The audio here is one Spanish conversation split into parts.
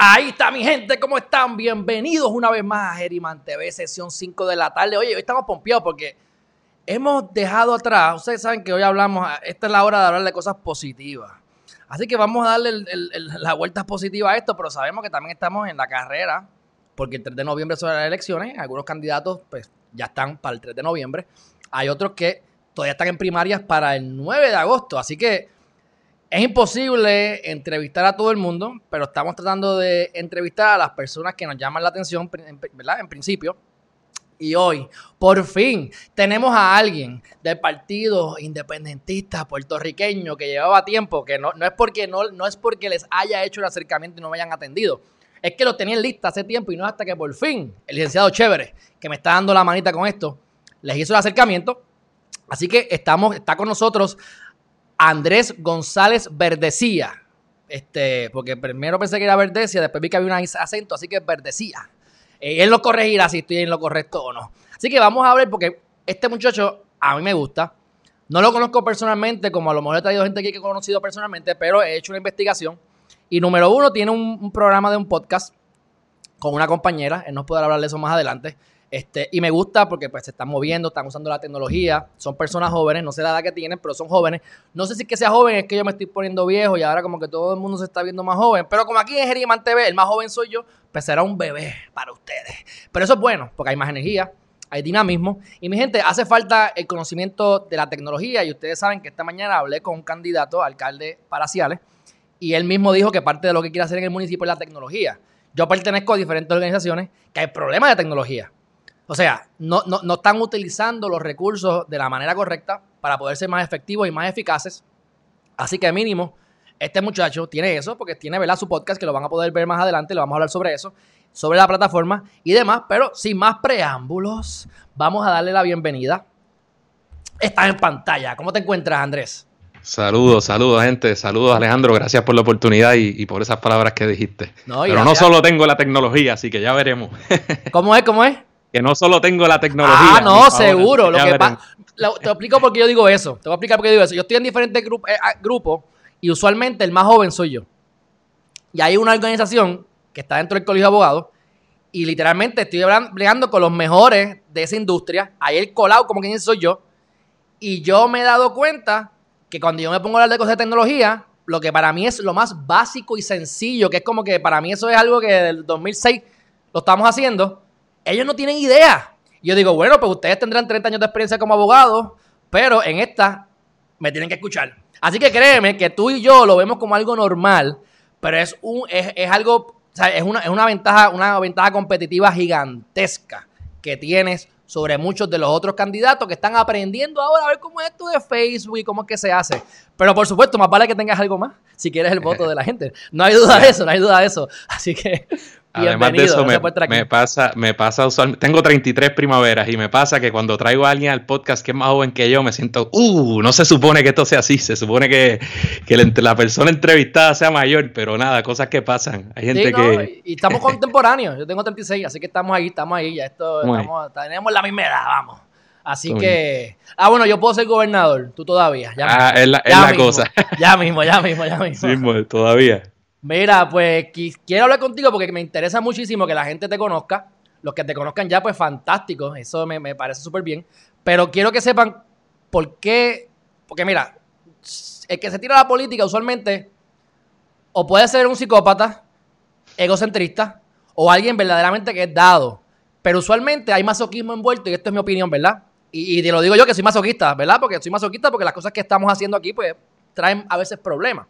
Ahí está mi gente, ¿cómo están? Bienvenidos una vez más a Geriman TV, sesión 5 de la tarde. Oye, hoy estamos pompeados porque hemos dejado atrás, ustedes saben que hoy hablamos, esta es la hora de hablar de cosas positivas. Así que vamos a darle la vuelta positiva a esto, pero sabemos que también estamos en la carrera, porque el 3 de noviembre son las elecciones, algunos candidatos pues ya están para el 3 de noviembre, hay otros que todavía están en primarias para el 9 de agosto, así que es imposible entrevistar a todo el mundo, pero estamos tratando de entrevistar a las personas que nos llaman la atención, ¿verdad? En principio. Y hoy, por fin, tenemos a alguien del partido independentista puertorriqueño que llevaba tiempo, que no, no, es porque no, no es porque les haya hecho el acercamiento y no me hayan atendido. Es que lo tenían lista hace tiempo y no hasta que por fin el licenciado Chévere, que me está dando la manita con esto, les hizo el acercamiento. Así que estamos, está con nosotros Andrés González Verdecía. Este, porque primero pensé que era Verdecia, después vi que había un acento, así que Verdecía. Eh, él lo corregirá si estoy en lo correcto o no. Así que vamos a ver, porque este muchacho a mí me gusta. No lo conozco personalmente, como a lo mejor he traído gente aquí que he conocido personalmente, pero he hecho una investigación. Y número uno, tiene un, un programa de un podcast con una compañera. Él nos podrá hablar de eso más adelante. Este, y me gusta porque pues se están moviendo, están usando la tecnología, son personas jóvenes, no sé la edad que tienen, pero son jóvenes. No sé si que sea joven, es que yo me estoy poniendo viejo y ahora como que todo el mundo se está viendo más joven, pero como aquí en Geriman TV el más joven soy yo, pues será un bebé para ustedes. Pero eso es bueno, porque hay más energía, hay dinamismo. Y mi gente, hace falta el conocimiento de la tecnología y ustedes saben que esta mañana hablé con un candidato alcalde para Ciales y él mismo dijo que parte de lo que quiere hacer en el municipio es la tecnología. Yo pertenezco a diferentes organizaciones que hay problemas de tecnología. O sea, no, no, están utilizando los recursos de la manera correcta para poder ser más efectivos y más eficaces. Así que mínimo, este muchacho tiene eso, porque tiene ¿verdad? su podcast que lo van a poder ver más adelante, le vamos a hablar sobre eso, sobre la plataforma y demás, pero sin más preámbulos, vamos a darle la bienvenida. Estás en pantalla. ¿Cómo te encuentras, Andrés? Saludos, saludos, gente. Saludos, Alejandro. Gracias por la oportunidad y, por esas palabras que dijiste. Pero no solo tengo la tecnología, así que ya veremos. ¿Cómo es? ¿Cómo es? Que no solo tengo la tecnología. Ah, no, seguro. Lo que te explico por qué yo digo eso. Te voy a explicar por qué digo eso. Yo estoy en diferentes eh, ah, grupos y usualmente el más joven soy yo. Y hay una organización que está dentro del colegio de abogados y literalmente estoy peleando con los mejores de esa industria. Ahí el colado, como quien soy yo. Y yo me he dado cuenta que cuando yo me pongo a hablar de cosas de tecnología, lo que para mí es lo más básico y sencillo, que es como que para mí eso es algo que del 2006 lo estamos haciendo ellos no tienen idea. yo digo, bueno, pues ustedes tendrán 30 años de experiencia como abogados, pero en esta me tienen que escuchar. Así que créeme que tú y yo lo vemos como algo normal, pero es, un, es, algo, o sea, es, una, es una, ventaja, una ventaja competitiva gigantesca que tienes sobre muchos de los otros candidatos que están aprendiendo ahora a ver cómo es esto de Facebook y cómo es que se hace. Pero por supuesto, más vale que tengas algo más si quieres el voto de la gente. No hay duda de eso, no hay duda de eso. Así que Además de eso, me, pasa, me pasa usualmente, tengo 33 primaveras y me pasa que cuando traigo a alguien al podcast que es más joven que yo, me siento, uh, no se supone que esto sea así, se supone que, la, persona entrevistada sea mayor, pero nada, cosas que pasan. Hay gente que... Y estamos contemporáneos, yo tengo 36, así que estamos ahí, estamos ahí, ya esto, tenemos la misma edad, vamos. Así que. Ah, bueno, yo puedo ser gobernador, tú todavía. ah, es la, es la cosa. Ya mismo, ya mismo, ya mismo. Sí, todavía. Mira, pues quiero hablar contigo porque me interesa muchísimo que la gente te conozca. Los que te conozcan ya, pues fantástico. Eso me, parece súper bien. Pero quiero que sepan por qué. Porque mira, el que se tira a la política usualmente o puede ser un psicópata, egocentrista, o alguien verdaderamente que es dado. Pero usualmente hay masoquismo envuelto, y esto es mi opinión, ¿verdad? Y, y te lo digo yo que soy masoquista, ¿verdad? Porque soy masoquista porque las cosas que estamos haciendo aquí, pues, traen a veces problemas.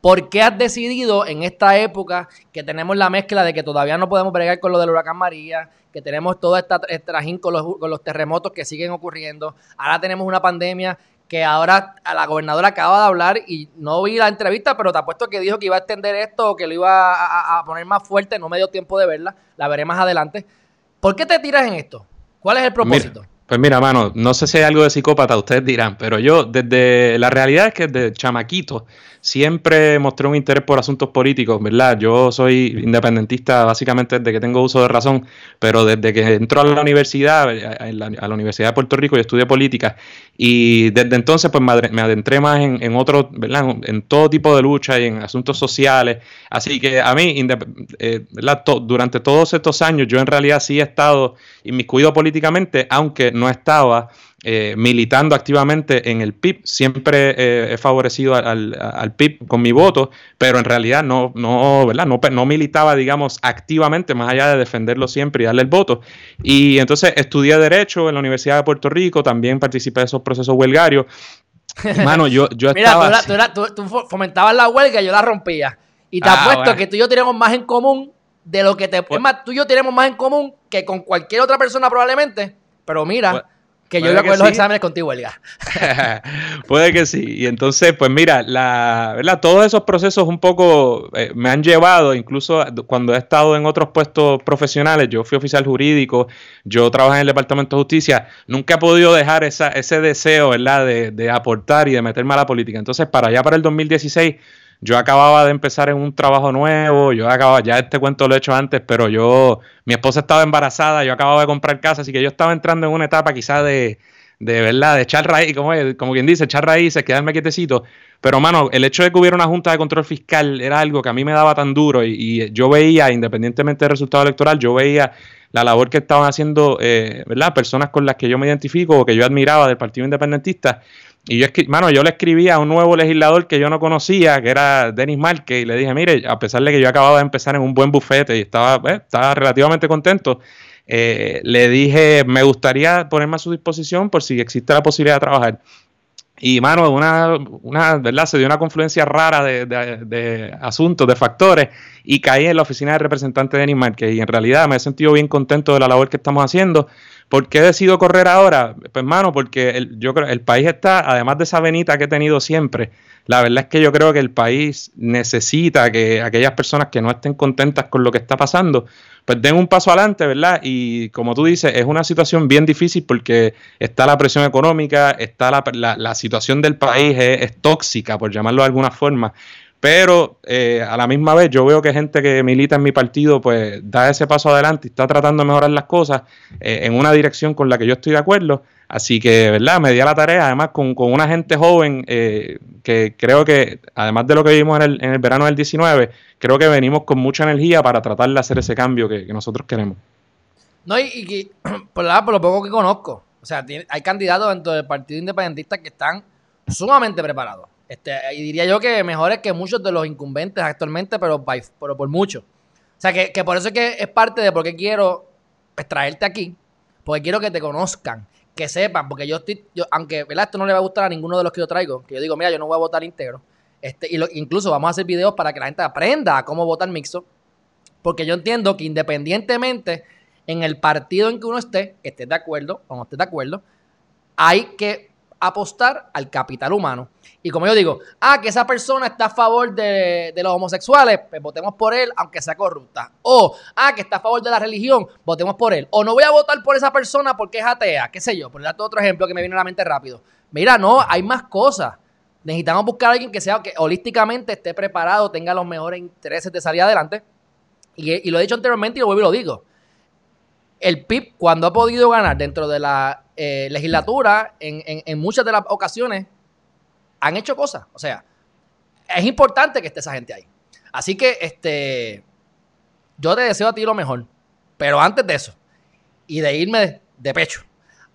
¿Por qué has decidido en esta época que tenemos la mezcla de que todavía no podemos bregar con lo del huracán María, que tenemos toda esta trajín con los, terremotos que siguen ocurriendo, ahora tenemos una pandemia que ahora a la gobernadora acaba de hablar y no vi la entrevista, pero te apuesto que dijo que iba a extender esto o que lo iba a, poner más fuerte, no me dio tiempo de verla, la veré más adelante. ¿Por qué te tiras en esto? ¿Cuál es el propósito? Pues mira, mano, no sé si hay algo de psicópata, ustedes dirán, pero yo desde la realidad es que desde chamaquito siempre mostré un interés por asuntos políticos, ¿verdad? Yo soy independentista básicamente desde que tengo uso de razón, pero desde que entró a la universidad, a la, Universidad de Puerto Rico, y estudié política y desde entonces pues me adentré más en, en otro, ¿verdad? En todo tipo de lucha y en asuntos sociales. Así que a mí, eh, durante todos estos años yo en realidad sí he estado inmiscuido políticamente, aunque no estaba eh, militando activamente en el PIB. Siempre eh, he favorecido al, al, PIB con mi voto, pero en realidad no, no, ¿verdad? No, no militaba, digamos, activamente, más allá de defenderlo siempre y darle el voto. Y entonces estudié Derecho en la Universidad de Puerto Rico, también participé de esos procesos huelgarios. Mano, yo, yo estaba... Mira, tú, tú, fomentabas la huelga y yo la rompía. Y te ah, apuesto que tú y yo tenemos más en común de lo que te... es más, tú y yo tenemos más en común que con cualquier otra persona probablemente. Pero mira, que yo iba a coger los exámenes contigo, Elga. Puede que sí. Y entonces, pues mira, la, ¿verdad? todos esos procesos un poco eh, me han llevado, incluso cuando he estado en otros puestos profesionales, yo fui oficial jurídico, yo trabajé en el Departamento de Justicia, nunca he podido dejar esa, ese deseo, ¿verdad?, de, de aportar y de meterme a la política. Entonces, para allá, para el 2016 yo acababa de empezar en un trabajo nuevo, yo acababa, ya este cuento lo he hecho antes, pero yo, mi esposa estaba embarazada, yo acababa de comprar casa, así que yo estaba entrando en una etapa quizás de, de verdad, de echar raíz, como, como quien dice, echar raíces, quedarme quietecito. Pero, mano, el hecho de que hubiera una junta de control fiscal era algo que a mí me daba tan duro y, yo veía, independientemente del resultado electoral, yo veía la labor que estaban haciendo, eh, ¿verdad? Personas con las que yo me identifico o que yo admiraba del Partido Independentista y yo, mano, yo le escribí a un nuevo legislador que yo no conocía, que era Denis Márquez, y le dije, mire, a pesar de que yo acababa de empezar en un buen bufete y estaba, eh, estaba relativamente contento, eh, le dije, me gustaría ponerme a su disposición por si existe la posibilidad de trabajar. Y, mano, una, una, ¿verdad? Se dio una confluencia rara de, de, asuntos, de factores, y caí en la oficina del representante de Denis Márquez. Y en realidad me he sentido bien contento de la labor que estamos haciendo. ¿Por qué decido correr ahora? Pues, hermano, porque el, yo creo el país está, además de esa venita que he tenido siempre, la verdad es que yo creo que el país necesita que aquellas personas que no estén contentas con lo que está pasando, pues den un paso adelante, ¿verdad? Y como tú dices, es una situación bien difícil porque está la presión económica, está la, la, situación del país, es tóxica, por llamarlo de alguna forma. Pero eh, a la misma vez yo veo que gente que milita en mi partido pues da ese paso adelante y está tratando de mejorar las cosas eh, en una dirección con la que yo estoy de acuerdo. Así que, ¿verdad? Me di a la tarea, además con, una gente joven eh, que creo que, además de lo que vimos en el, en el, verano del 19, creo que venimos con mucha energía para tratar de hacer ese cambio que, nosotros queremos. No, y, por, por lo poco que conozco, o sea, hay candidatos dentro del Partido Independentista que están sumamente preparados. Este, y diría yo que mejores que muchos de los incumbentes actualmente, pero, por mucho. O sea, que, por eso es que es parte de por qué quiero pues, traerte aquí, porque quiero que te conozcan, que sepan, porque yo estoy, aunque ¿verdad? esto no le va a gustar a ninguno de los que yo traigo, que yo digo, mira, yo no voy a votar íntegro, este, y incluso vamos a hacer videos para que la gente aprenda a cómo votar mixto, porque yo entiendo que independientemente en el partido en que uno esté, que esté de acuerdo o no esté de acuerdo, hay que apostar al capital humano. Y como yo digo, ah, que esa persona está a favor de, los homosexuales, pues votemos por él, aunque sea corrupta. O, ah, que está a favor de la religión, votemos por él. O no voy a votar por esa persona porque es atea, qué sé yo, por darte otro ejemplo que me viene a la mente rápido. Mira, no, hay más cosas. Necesitamos buscar a alguien que sea, que holísticamente esté preparado, tenga los mejores intereses de salir adelante. Y, y lo he dicho anteriormente y lo vuelvo y lo digo. El PIB, cuando ha podido ganar dentro de la eh, legislatura, en, muchas de las ocasiones, han hecho cosas. O sea, es importante que esté esa gente ahí. Así que, este, yo te deseo a ti lo mejor. Pero antes de eso, y de irme de, pecho,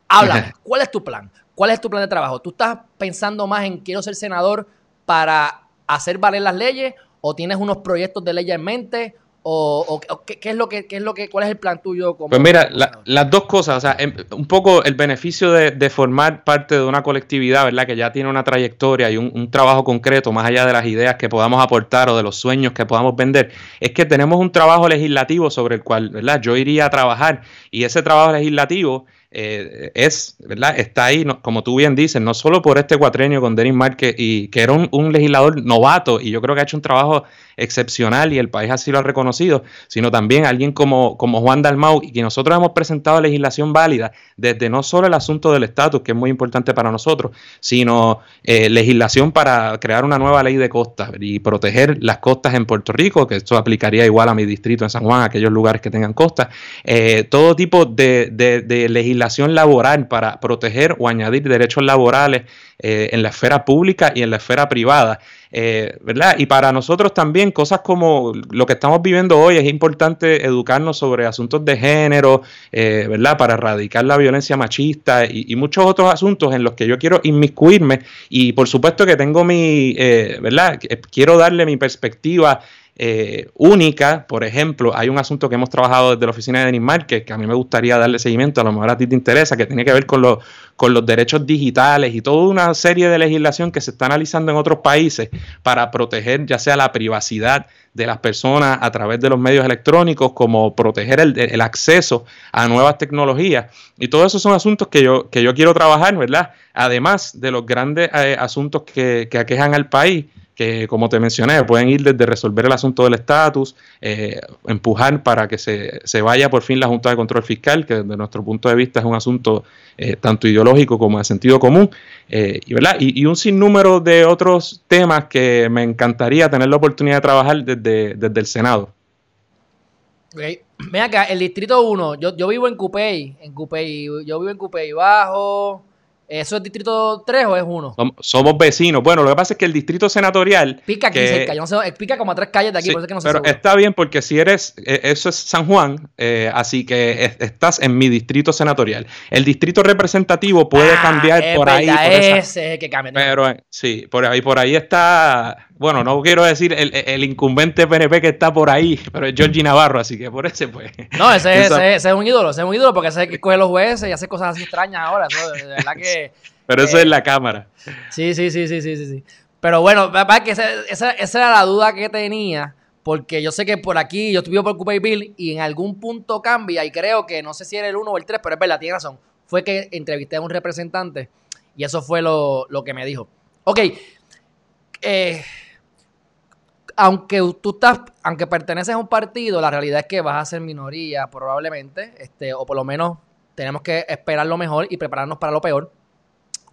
háblame. ¿Cuál es tu plan? ¿Cuál es tu plan de trabajo? ¿Tú estás pensando más en quiero ser senador para hacer valer las leyes? ¿O tienes unos proyectos de ley en mente? ¿O, qué, es lo que, es lo que, cuál es el plan tuyo? Como, pues mira, las dos cosas, o sea, em, un poco el beneficio de, formar parte de una colectividad, ¿verdad? Que ya tiene una trayectoria y un, trabajo concreto, más allá de las ideas que podamos aportar o de los sueños que podamos vender, es que tenemos un trabajo legislativo sobre el cual, ¿verdad? Yo iría a trabajar y ese trabajo legislativo eh, es, ¿verdad? Está ahí, como tú bien dices, no solo por este cuatrenio con Denis Márquez, y que era un, legislador novato, y yo creo que ha hecho un trabajo excepcional y el país así lo ha reconocido sino también alguien como, como Juan Dalmau, y que nosotros hemos presentado legislación válida desde no solo el asunto del estatus, que es muy importante para nosotros, sino eh, legislación para crear una nueva ley de costas y proteger las costas en Puerto Rico, que esto aplicaría igual a mi distrito en San Juan, aquellos lugares que tengan costas, eh, todo tipo de, de legislación laboral para proteger o añadir derechos laborales eh, en la esfera pública y en la esfera privada. Eh, ¿verdad? Y para nosotros también cosas como lo que estamos viviendo hoy es importante educarnos sobre asuntos de género, eh, ¿verdad? Para erradicar la violencia machista y, muchos otros asuntos en los que yo quiero inmiscuirme y por supuesto que tengo mi, ¿verdad? Quiero darle mi perspectiva eh, única. Por ejemplo, hay un asunto que hemos trabajado desde la oficina de Denis Márquez, que a mí me gustaría darle seguimiento, a lo mejor a ti te interesa, que tiene que ver con, con los derechos digitales y toda una serie de legislación que se está analizando en otros países para proteger ya sea la privacidad de las personas a través de los medios electrónicos, como proteger el, acceso a nuevas tecnologías. Y todos esos son asuntos que yo, que yo quiero trabajar, ¿verdad? Además de los grandes eh, asuntos que, que aquejan al país que como te mencioné, pueden ir desde resolver el asunto del estatus, eh, empujar para que se, vaya por fin la Junta de Control Fiscal, que desde nuestro punto de vista es un asunto eh, tanto ideológico como de sentido común, eh, y, ¿verdad? Y, un sinnúmero de otros temas que me encantaría tener la oportunidad de trabajar desde, desde el Senado. Okay. Acá, el Distrito 1, yo, yo vivo en Cupey, en Cupey, yo vivo en Cupey Bajo, ¿Eso es distrito 3 o es 1? Somos, vecinos. Bueno, lo que pasa es que el distrito senatorial. Pica aquí cerca. Yo no sé, pica como a tres calles de aquí, por eso que no sé. Pero está bien porque si eres. Eh, eso es San Juan, eh, así que estás en mi distrito senatorial. El distrito representativo puede ah, cambiar por ahí. Por ese que cambia. Pero eh, sí, por ahí, por ahí está bueno, no quiero decir el, incumbente PNP que está por ahí, pero es Georgie Navarro, así que por ese pues. No, ese, es un ídolo, ese es un ídolo porque ese que coge los jueces y hace cosas así extrañas ahora. de verdad que. pero eso es la Cámara. Sí, sí, sí, sí, sí, sí. Pero bueno, que esa, esa, era la duda que tenía. Porque yo sé que por aquí yo estuve por Cupay Bill y en algún punto cambia y creo que no sé si era el 1 o el 3, pero es verdad, tiene razón. Fue que entrevisté a un representante y eso fue lo, lo que me dijo. Ok, eh, aunque tú estás, aunque perteneces a un partido, la realidad es que vas a ser minoría probablemente, este, o por lo menos tenemos que esperar lo mejor y prepararnos para lo peor.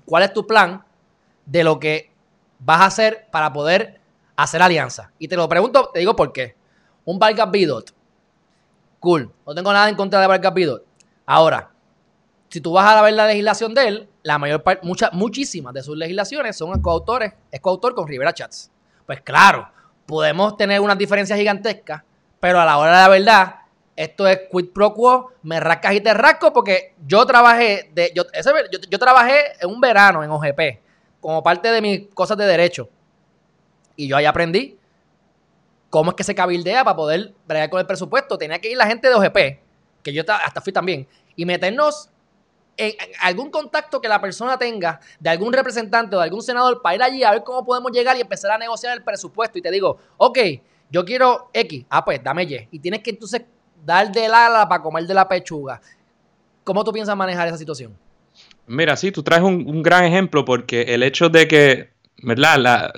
¿Cuál es tu plan de lo que vas a hacer para poder hacer alianza? Y te lo pregunto, te digo por qué. Un Vargas Bidot. Cool. No tengo nada en contra de Vargas Bidot. Ahora, si tú vas a ver la legislación de él, la mayor parte, muchísimas de sus legislaciones son coautores, es coautor con Rivera Chats. Pues claro, podemos tener unas diferencias gigantescas, pero a la hora de la verdad, esto es quid pro quo, me rascas y te rasco porque yo trabajé, de, yo, yo, trabajé en un verano en OGP como parte de mis cosas de derecho. Y yo ahí aprendí cómo es que se cabildea para poder bregar con el presupuesto. Tenía que ir la gente de OGP, que yo hasta fui también, y meternos algún contacto que la persona tenga de algún representante o de algún senador para ir allí a ver cómo podemos llegar y empezar a negociar el presupuesto. Y te digo, ok, yo quiero X, ah, pues dame Y. Y tienes que entonces dar del ala para comer de la pechuga. ¿Cómo tú piensas manejar esa situación? Mira, sí, tú traes un, gran ejemplo porque el hecho de que, ¿verdad? La,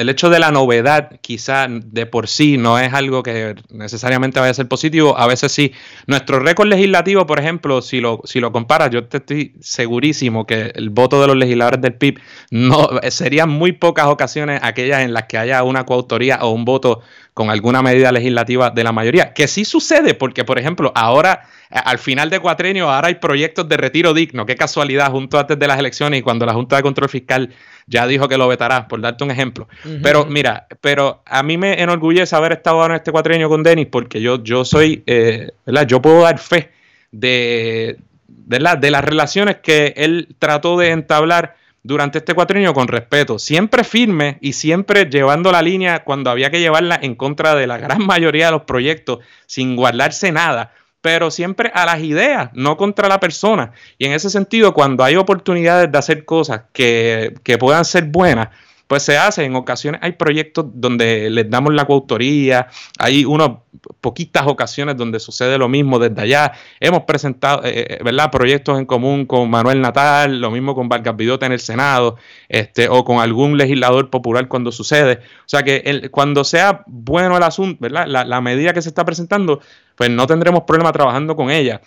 el hecho de la novedad quizá de por sí no es algo que necesariamente vaya a ser positivo, a veces sí. Nuestro récord legislativo, por ejemplo, si lo, si lo comparas, yo te estoy segurísimo que el voto de los legisladores del PIB no serían muy pocas ocasiones aquellas en las que haya una coautoría o un voto con alguna medida legislativa de la mayoría, que sí sucede porque, por ejemplo, ahora al final de cuatrenio ahora hay proyectos de retiro digno, qué casualidad, junto antes de las elecciones y cuando la Junta de Control Fiscal ya dijo que lo vetará, por darte un ejemplo. Pero mira, pero a mí me enorgullece haber estado en este cuatrenio con Denis porque yo, yo soy, eh, ¿verdad? Yo puedo dar fe de, ¿verdad? de las relaciones que él trató de entablar durante este cuatrenio con respeto, siempre firme y siempre llevando la línea cuando había que llevarla en contra de la gran mayoría de los proyectos, sin guardarse nada, pero siempre a las ideas, no contra la persona. Y en ese sentido, cuando hay oportunidades de hacer cosas que, que puedan ser buenas, pues se hace. En ocasiones hay proyectos donde les damos la coautoría, hay unas poquitas ocasiones donde sucede lo mismo desde allá. Hemos presentado, eh, eh, ¿verdad? Proyectos en común con Manuel Natal, lo mismo con Vargas Vidota en el Senado, este, o con algún legislador popular cuando sucede. O sea que cuando sea bueno el asunto, ¿verdad? La, la medida que se está presentando, pues no tendremos problema trabajando con ella.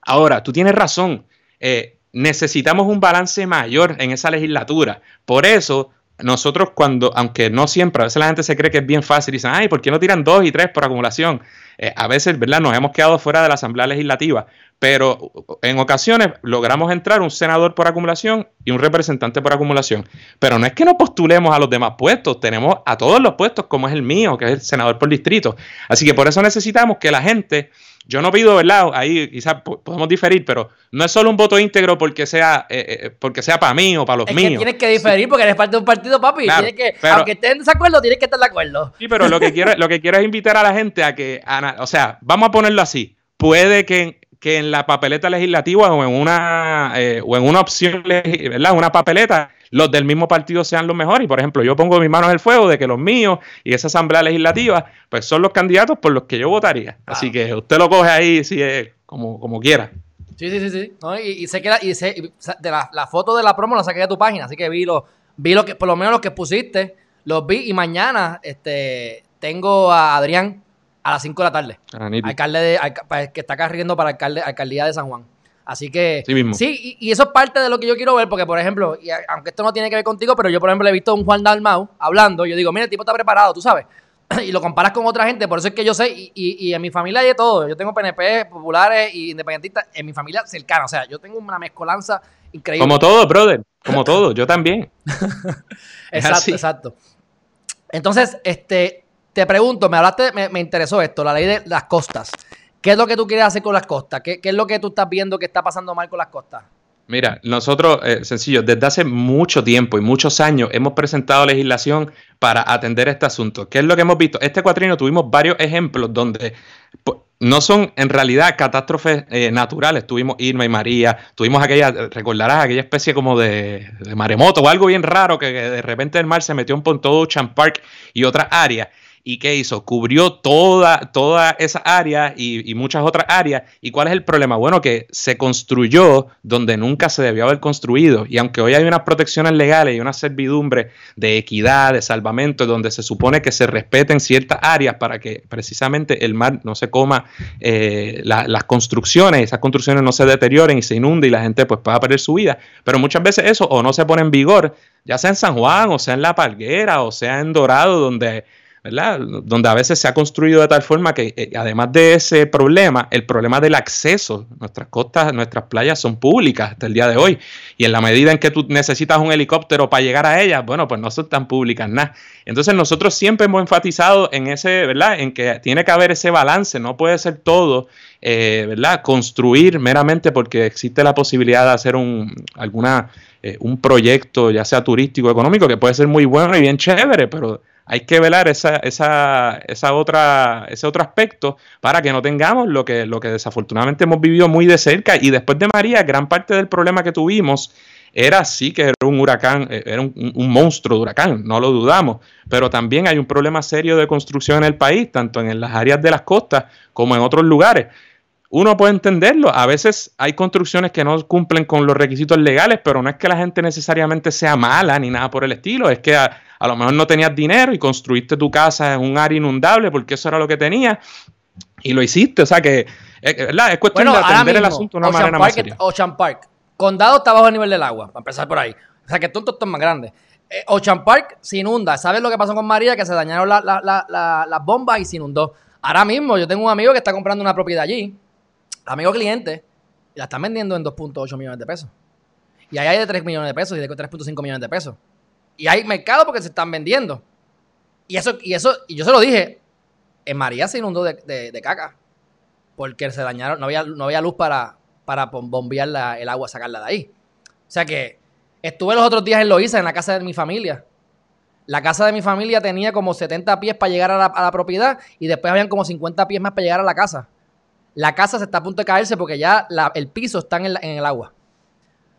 Ahora, tú tienes razón. Eh, necesitamos un balance mayor en esa legislatura. Por eso, nosotros cuando, aunque no siempre, a veces la gente se cree que es bien fácil y dicen, ay, ¿por qué no tiran dos y tres por acumulación? Eh, a veces, ¿verdad? Nos hemos quedado fuera de la Asamblea Legislativa, pero en ocasiones logramos entrar un senador por acumulación y un representante por acumulación. Pero no es que no postulemos a los demás puestos, tenemos a todos los puestos, como es el mío, que es el senador por distrito. Así que por eso necesitamos que la gente yo no pido, ¿verdad? Ahí quizás podemos diferir, pero no es solo un voto íntegro porque sea eh, eh, porque sea para mí o para los míos. Que tienes que diferir porque eres parte de un partido, papi. que, aunque estés en desacuerdo, tienes que estar de acuerdo. Sí, pero lo que quiero, lo que quiero es invitar a la gente a que, o sea, vamos a ponerlo así. Puede que, que en la papeleta legislativa o en una, eh, o en una opción, ¿verdad? Una papeleta los del mismo partido sean los mejores. Y por ejemplo, yo pongo mis manos en el fuego de que los míos y esa asamblea legislativa, pues son los candidatos por los que yo votaría. Así que usted lo coge ahí si es como, como quiera. Sí, sí, sí, sí. y, sé que la, y de la, foto de la promo la saqué de tu página, así que vi lo, vi lo que, por lo menos los que pusiste, los vi y mañana este tengo a Adrián a las 5 de la tarde. Ah, alcalde de, que está corriendo para alcalde, alcaldía de San Juan. Así que sí, y, eso es parte de lo que yo quiero ver, porque por ejemplo, y aunque esto no tiene que ver contigo, pero yo por ejemplo he visto a un Juan Dalmau hablando, yo digo, mira, el tipo está preparado, tú sabes, y lo comparas con otra gente, por eso es que yo sé, y, y, en mi familia hay de todo, yo tengo PNP, populares y independentistas, en mi familia cercana, o sea, yo tengo una mezcolanza increíble. Como todo, brother, como todo, yo también. exacto, exacto. Entonces, este, te pregunto, me hablaste, me, interesó esto, la ley de las costas. ¿Qué es lo que tú quieres hacer con las costas? ¿Qué, es lo que tú estás viendo que está pasando mal con las costas? Mira, nosotros, eh, sencillo, desde hace mucho tiempo y muchos años hemos presentado legislación para atender este asunto. ¿Qué es lo que hemos visto? Este cuatrino tuvimos varios ejemplos donde no son en realidad catástrofes eh, naturales. Tuvimos Irma y María, tuvimos aquella, recordarás, aquella especie como de, maremoto o algo bien raro que, de repente el mar se metió en Ocean Park y otras áreas. ¿Y qué hizo? Cubrió toda, toda esa área y, muchas otras áreas. ¿Y cuál es el problema? Bueno, que se construyó donde nunca se debió haber construido. Y aunque hoy hay unas protecciones legales y una servidumbre de equidad, de salvamento, donde se supone que se respeten ciertas áreas para que precisamente el mar no se coma eh, las construcciones, esas construcciones no se deterioren y se inunden y la gente pues pueda perder su vida. Pero muchas veces eso o no se pone en vigor, ya sea en San Juan, o sea en La Palguera, o sea en Dorado, donde donde a veces se ha construido de tal forma que, eh, además de ese problema, el problema del acceso, nuestras costas, nuestras playas son públicas hasta el día de hoy. Y en la medida en que tú necesitas un helicóptero para llegar a ellas, bueno, pues no son tan públicas nada. Entonces nosotros siempre hemos enfatizado en ese, ¿verdad? En que tiene que haber ese balance, no puede ser todo, eh, ¿verdad? Construir meramente porque existe la posibilidad de hacer un, alguna, eh, un proyecto, ya sea turístico, económico, que puede ser muy bueno y bien chévere, pero hay que velar esa, esa, esa otra, ese otro aspecto para que no tengamos lo que, lo que desafortunadamente hemos vivido muy de cerca. Y después de María, gran parte del problema que tuvimos era sí que era un huracán, eh, era un, un, monstruo de huracán, no lo dudamos, pero también hay un problema serio de construcción en el país, tanto en las áreas de las costas como en otros lugares uno puede entenderlo. A veces hay construcciones que no cumplen con los requisitos legales, pero no es que la gente necesariamente sea mala ni nada por el estilo. Es que a, lo mejor no tenías dinero y construiste tu casa en un área inundable porque eso era lo que tenías y lo hiciste. O sea que eh, eh, es, cuestión de atender el asunto de una manera más seria. Ocean Park. Condado está bajo el nivel del agua, para empezar por ahí. O sea que tonto está más grande. Eh, Ocean Park se inunda. ¿Sabes lo que pasó con María? Que se dañaron las bombas y se inundó. Ahora mismo yo tengo un amigo que está comprando una propiedad allí amigo cliente, la están vendiendo en 2.8 millones de pesos. Y ahí hay de 3 millones de pesos y de 3.5 millones de pesos. Y hay mercado porque se están vendiendo. Y eso, y eso, y yo se lo dije, en María se inundó de, caca. Porque se dañaron, no había, no había luz para, para bombear el agua, sacarla de ahí. O sea que estuve los otros días en Loíza, en la casa de mi familia. La casa de mi familia tenía como 70 pies para llegar a la, a la propiedad y después habían como 50 pies más para llegar a la casa la casa se está a punto de caerse porque ya el piso está en el, agua.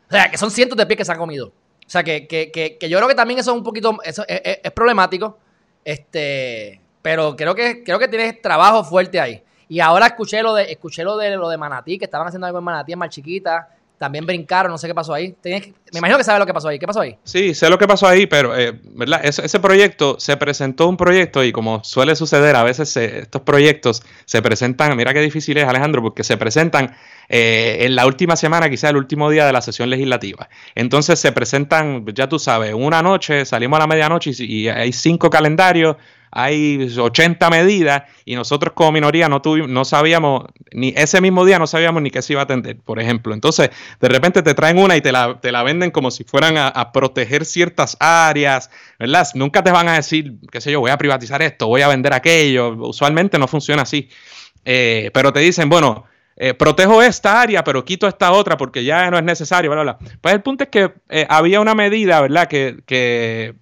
O sea, que son cientos de pies que se han comido. O sea, que, que, que, yo creo que también eso es un poquito, eso es, problemático, este, pero creo que, creo que tienes trabajo fuerte ahí. Y ahora escuché lo de, escuché lo de lo de Manatí, que estaban haciendo algo en Manatí en chiquita también brincaron, no sé qué pasó ahí. me imagino que sabes lo que pasó ahí. ¿Qué pasó ahí? Sí, sé lo que pasó ahí, pero, eh, ¿verdad? Ese, proyecto, se presentó un proyecto y como suele suceder, a veces estos proyectos se presentan, mira qué difícil es Alejandro, porque se presentan eh, en la última semana, quizás el último día de la sesión legislativa. Entonces se presentan, ya tú sabes, una noche, salimos a la medianoche y hay cinco calendarios, hay 80 medidas y nosotros como minoría no, tuvimos, no sabíamos, ni ese mismo día no sabíamos ni qué se iba a atender, por ejemplo. Entonces, de repente te traen una y te la, te la venden como si fueran a, proteger ciertas áreas, ¿verdad? Nunca te van a decir, qué sé yo, voy a privatizar esto, voy a vender aquello. Usualmente no funciona así. Eh, pero te dicen, bueno, eh, protejo esta área, pero quito esta otra porque ya no es necesario, bla, bla. Pues el punto es que eh, había una medida, ¿verdad? Que, que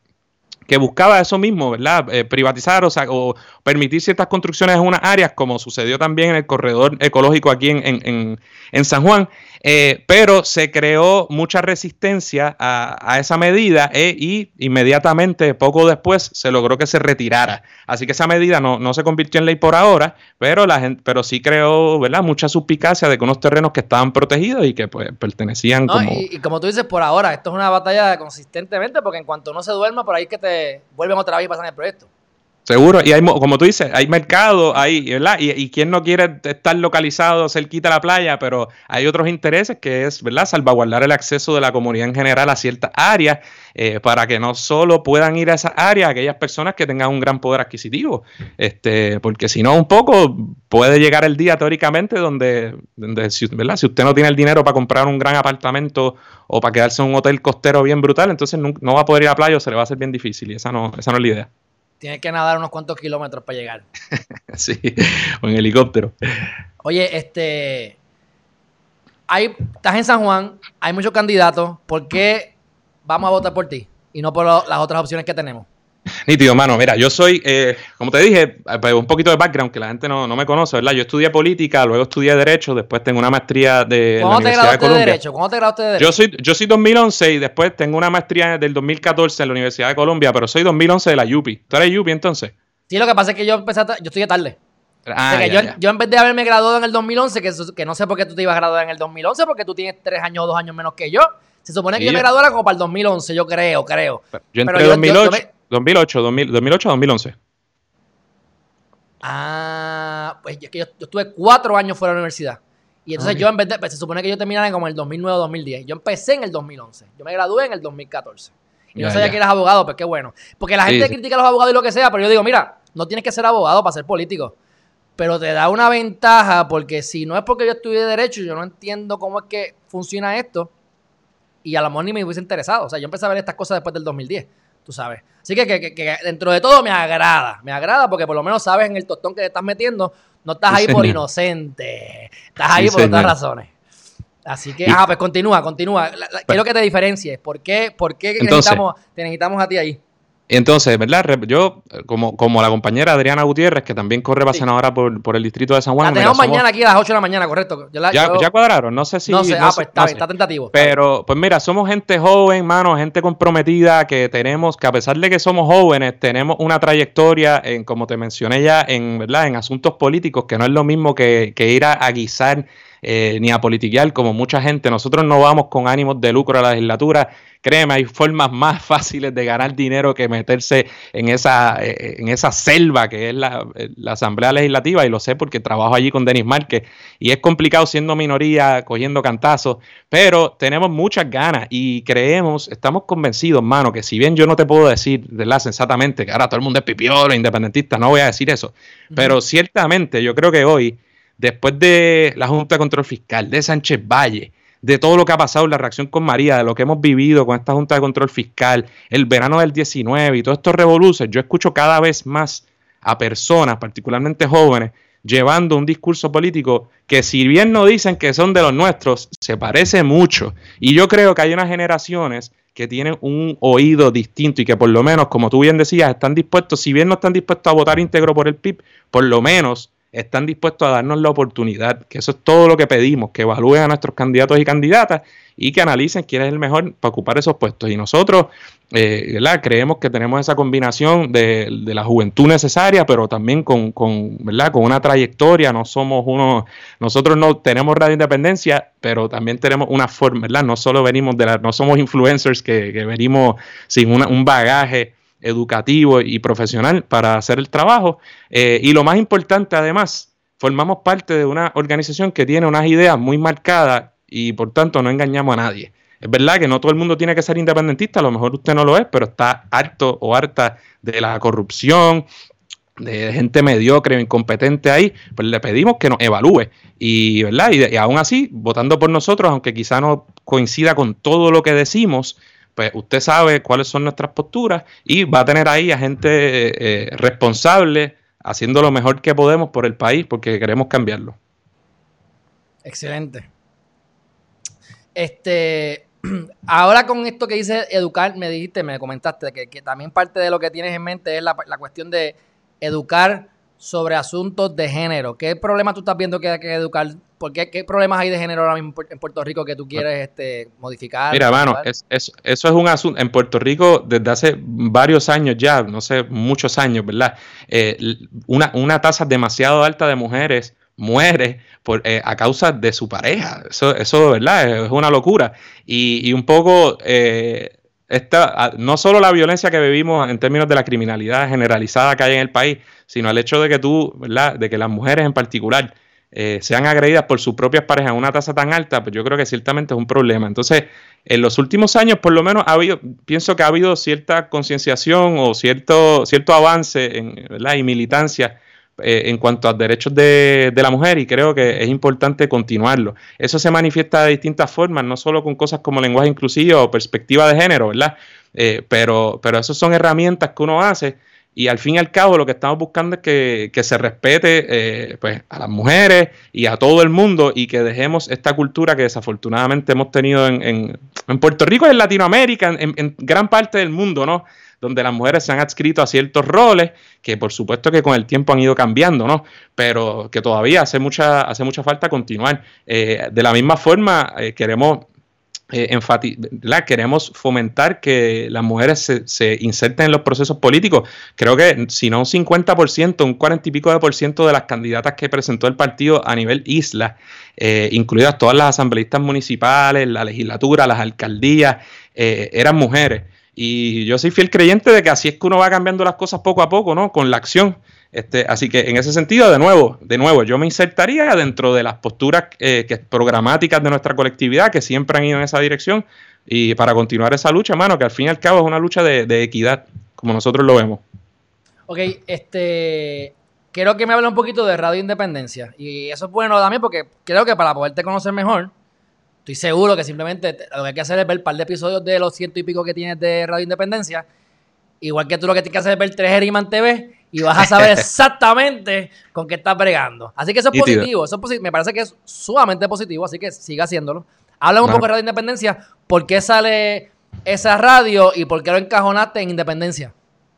que buscaba eso mismo, ¿verdad? Eh, privatizar o, sea, o, permitir ciertas construcciones en unas áreas, como sucedió también en el corredor ecológico aquí en, en, en San Juan, eh, pero se creó mucha resistencia a, esa medida eh, y inmediatamente, poco después, se logró que se retirara. Así que esa medida no, se convirtió en ley por ahora, pero, la gente, pero sí creó ¿verdad? mucha suspicacia de que unos terrenos que estaban protegidos y que pues, pertenecían como... Y, y, como tú dices, por ahora, esto es una batalla consistentemente porque en cuanto no se duerma, por ahí es que te vuelven otra vez y pasan el proyecto. Seguro, y hay, como tú dices, hay mercado, hay, ¿verdad? Y, y quien no quiere estar localizado cerquita a la playa, pero hay otros intereses que es, ¿verdad? Salvaguardar el acceso de la comunidad en general a ciertas áreas eh, para que no solo puedan ir a esas áreas aquellas personas que tengan un gran poder adquisitivo, este, porque si no, un poco puede llegar el día teóricamente donde, donde ¿verdad? Si usted no tiene el dinero para comprar un gran apartamento o para quedarse en un hotel costero bien brutal, entonces no, no va a poder ir a la playa o se le va a hacer bien difícil y esa no, esa no es la idea. Tienes que nadar unos cuantos kilómetros para llegar. sí, o en helicóptero. Oye, este. Hay, estás en San Juan, hay muchos candidatos. ¿Por qué vamos a votar por ti y no por las otras opciones que tenemos? Nítido, mano. Mira, yo soy, eh, como te dije, pues, un poquito de background que la gente no, me conoce, ¿verdad? Yo estudié política, luego estudié Derecho, después tengo una maestría de la Universidad de Colombia. De derecho? ¿Cómo te graduaste de Derecho? Yo soy, yo soy 2011 y después tengo una maestría del 2014 en la Universidad de Colombia, pero soy 2011 de la UPI. ¿Tú eres UPI entonces? Sí, lo que pasa es que yo empecé, yo estudié tarde. Ah, yo, yo, en vez de haberme graduado en el 2011, que, que no sé por qué tú te ibas a graduar en el 2011, porque tú tienes tres años o dos años menos que yo. Se supone que yo me graduara como para el 2011, yo creo, creo. Yo entré en 2008. 2008, 2008 2011. Ah, pues es que yo, estuve cuatro años fuera de la universidad. Y entonces yo en vez de, pues, se supone que yo terminara como en el 2009 2010. Yo empecé en el 2011. Yo me gradué en el 2014. Y no sabía que eras abogado, pues qué bueno. Porque la gente critica a los abogados y lo que sea, pero yo digo, mira, no tienes que ser abogado para ser político. Pero te da una ventaja porque si no es porque yo estudié Derecho, yo no entiendo cómo es que funciona esto. Y a lo mejor ni me hubiese interesado. O sea, yo empecé a ver estas cosas después del 2010 tú sabes. Así que, que, dentro de todo me agrada, me agrada porque por lo menos sabes en el tostón que te estás metiendo, no estás ahí por inocente, estás ahí por otras razones. Así que, ah, pues continúa, continúa. quiero que te diferencies. ¿Por qué, por qué necesitamos, te necesitamos a ti ahí? Entonces, ¿verdad? Yo, como, como la compañera Adriana Gutiérrez, que también corre para senadora por, por, el distrito de San Juan. La tenemos mañana aquí a las 8 de la mañana, correcto. ya, ya, cuadraron, no sé si. No sé, ah, pues está, está tentativo. Pero, pues mira, somos gente joven, mano, gente comprometida, que tenemos, que a pesar de que somos jóvenes, tenemos una trayectoria, en, como te mencioné ya, en, ¿verdad? en asuntos políticos, que no es lo mismo que, que ir a, guisar eh, ni a politiquear como mucha gente. Nosotros no vamos con ánimos de lucro a la legislatura Créeme, hay formas más fáciles de ganar dinero que meterse en esa, eh, en esa selva que es la, Asamblea Legislativa, y lo sé porque trabajo allí con Denis Márquez, y es complicado siendo minoría, cogiendo cantazos, pero tenemos muchas ganas y creemos, estamos convencidos, mano, que si bien yo no te puedo decir, ¿verdad? Sensatamente, que ahora todo el mundo es pipiolo, independentista, no voy a decir eso, pero ciertamente yo creo que hoy, después de la Junta de Control Fiscal, de Sánchez Valle, de todo lo que ha pasado, la reacción con María, de lo que hemos vivido con esta Junta de Control Fiscal, el verano del 19 y todos estos revoluciones, yo escucho cada vez más a personas, particularmente jóvenes, llevando un discurso político que si bien no dicen que son de los nuestros, se parece mucho. Y yo creo que hay unas generaciones que tienen un oído distinto y que por lo menos, como tú bien decías, están dispuestos, si bien no están dispuestos a votar íntegro por el PIB, por lo menos están dispuestos a darnos la oportunidad, que eso es todo lo que pedimos, que evalúen a nuestros candidatos y candidatas y que analicen quién es el mejor para ocupar esos puestos. Y nosotros eh, creemos que tenemos esa combinación de, la juventud necesaria, pero también con, con, ¿verdad? con una trayectoria. No somos uno, nosotros no tenemos radio independencia, pero también tenemos una forma, ¿verdad? No solo venimos de la, no somos influencers que, venimos sin un bagaje educativo y profesional para hacer el trabajo. Eh, y lo más importante, además, formamos parte de una organización que tiene unas ideas muy marcadas y por tanto no engañamos a nadie. Es verdad que no todo el mundo tiene que ser independentista, a lo mejor usted no lo es, pero está harto o harta de la corrupción, de gente mediocre o incompetente ahí, pues le pedimos que nos evalúe. Y, ¿verdad? Y, aún así, votando por nosotros, aunque quizá no coincida con todo lo que decimos, pues usted sabe cuáles son nuestras posturas y va a tener ahí a gente eh, responsable haciendo lo mejor que podemos por el país porque queremos cambiarlo. Excelente. Este, ahora con esto que dice educar, me dijiste, me comentaste que, también parte de lo que tienes en mente es la, cuestión de educar sobre asuntos de género. ¿Qué problema tú estás viendo que hay que educar? ¿Por qué, problemas hay de género ahora mismo en Puerto Rico que tú quieres este, modificar? Mira, mano, eso es un asunto. En Puerto Rico, desde hace varios años ya, no sé, muchos años, ¿verdad? Eh, una, una tasa demasiado alta de mujeres muere por, eh, a causa de su pareja. Eso, eso ¿verdad? Es una locura. Y, un poco, eh, esta, no solo la violencia que vivimos en términos de la criminalidad generalizada que hay en el país, sino el hecho de que tú, ¿verdad? De que las mujeres en particular eh, sean agredidas por sus propias parejas a una tasa tan alta, pues yo creo que ciertamente es un problema. Entonces, en los últimos años, por lo menos, ha habido, pienso que ha habido cierta concienciación o cierto, cierto avance en, ¿verdad? y militancia eh, en cuanto a derechos de, la mujer y creo que es importante continuarlo. Eso se manifiesta de distintas formas, no solo con cosas como lenguaje inclusivo o perspectiva de género, ¿verdad? Eh, pero, pero esas son herramientas que uno hace y al fin y al cabo lo que estamos buscando es que, se respete eh, pues, a las mujeres y a todo el mundo y que dejemos esta cultura que desafortunadamente hemos tenido en, Puerto Rico y en Latinoamérica, en, gran parte del mundo, ¿no? Donde las mujeres se han adscrito a ciertos roles que por supuesto que con el tiempo han ido cambiando, ¿no? Pero que todavía hace mucha, hace mucha falta continuar. Eh, de la misma forma, eh, queremos eh, queremos fomentar que las mujeres se, se, inserten en los procesos políticos. Creo que si no un 50%, un 40 y pico de por ciento de las candidatas que presentó el partido a nivel isla, incluidas todas las asambleístas municipales, la legislatura, las alcaldías, eran mujeres. Y yo soy fiel creyente de que así es que uno va cambiando las cosas poco a poco, ¿no? Con la acción. Este, así que en ese sentido, de nuevo, de nuevo, yo me insertaría dentro de las posturas eh, programáticas de nuestra colectividad que siempre han ido en esa dirección y para continuar esa lucha, hermano, que al fin y al cabo es una lucha de, equidad, como nosotros lo vemos. Ok, este, quiero que me hable un poquito de Radio Independencia y eso es bueno también porque creo que para poderte conocer mejor, Estoy seguro que simplemente lo que hay que hacer es ver un par de episodios de los ciento y pico que tienes de Radio Independencia. Igual que tú lo que tienes que hacer es ver 3 Geriman TV y vas a saber exactamente con qué estás bregando. Así que eso es positivo. Eso me parece que es sumamente positivo, así que siga haciéndolo. Habla un poco de Radio Independencia. ¿Por qué sale esa radio y por qué lo encajonaste en Independencia?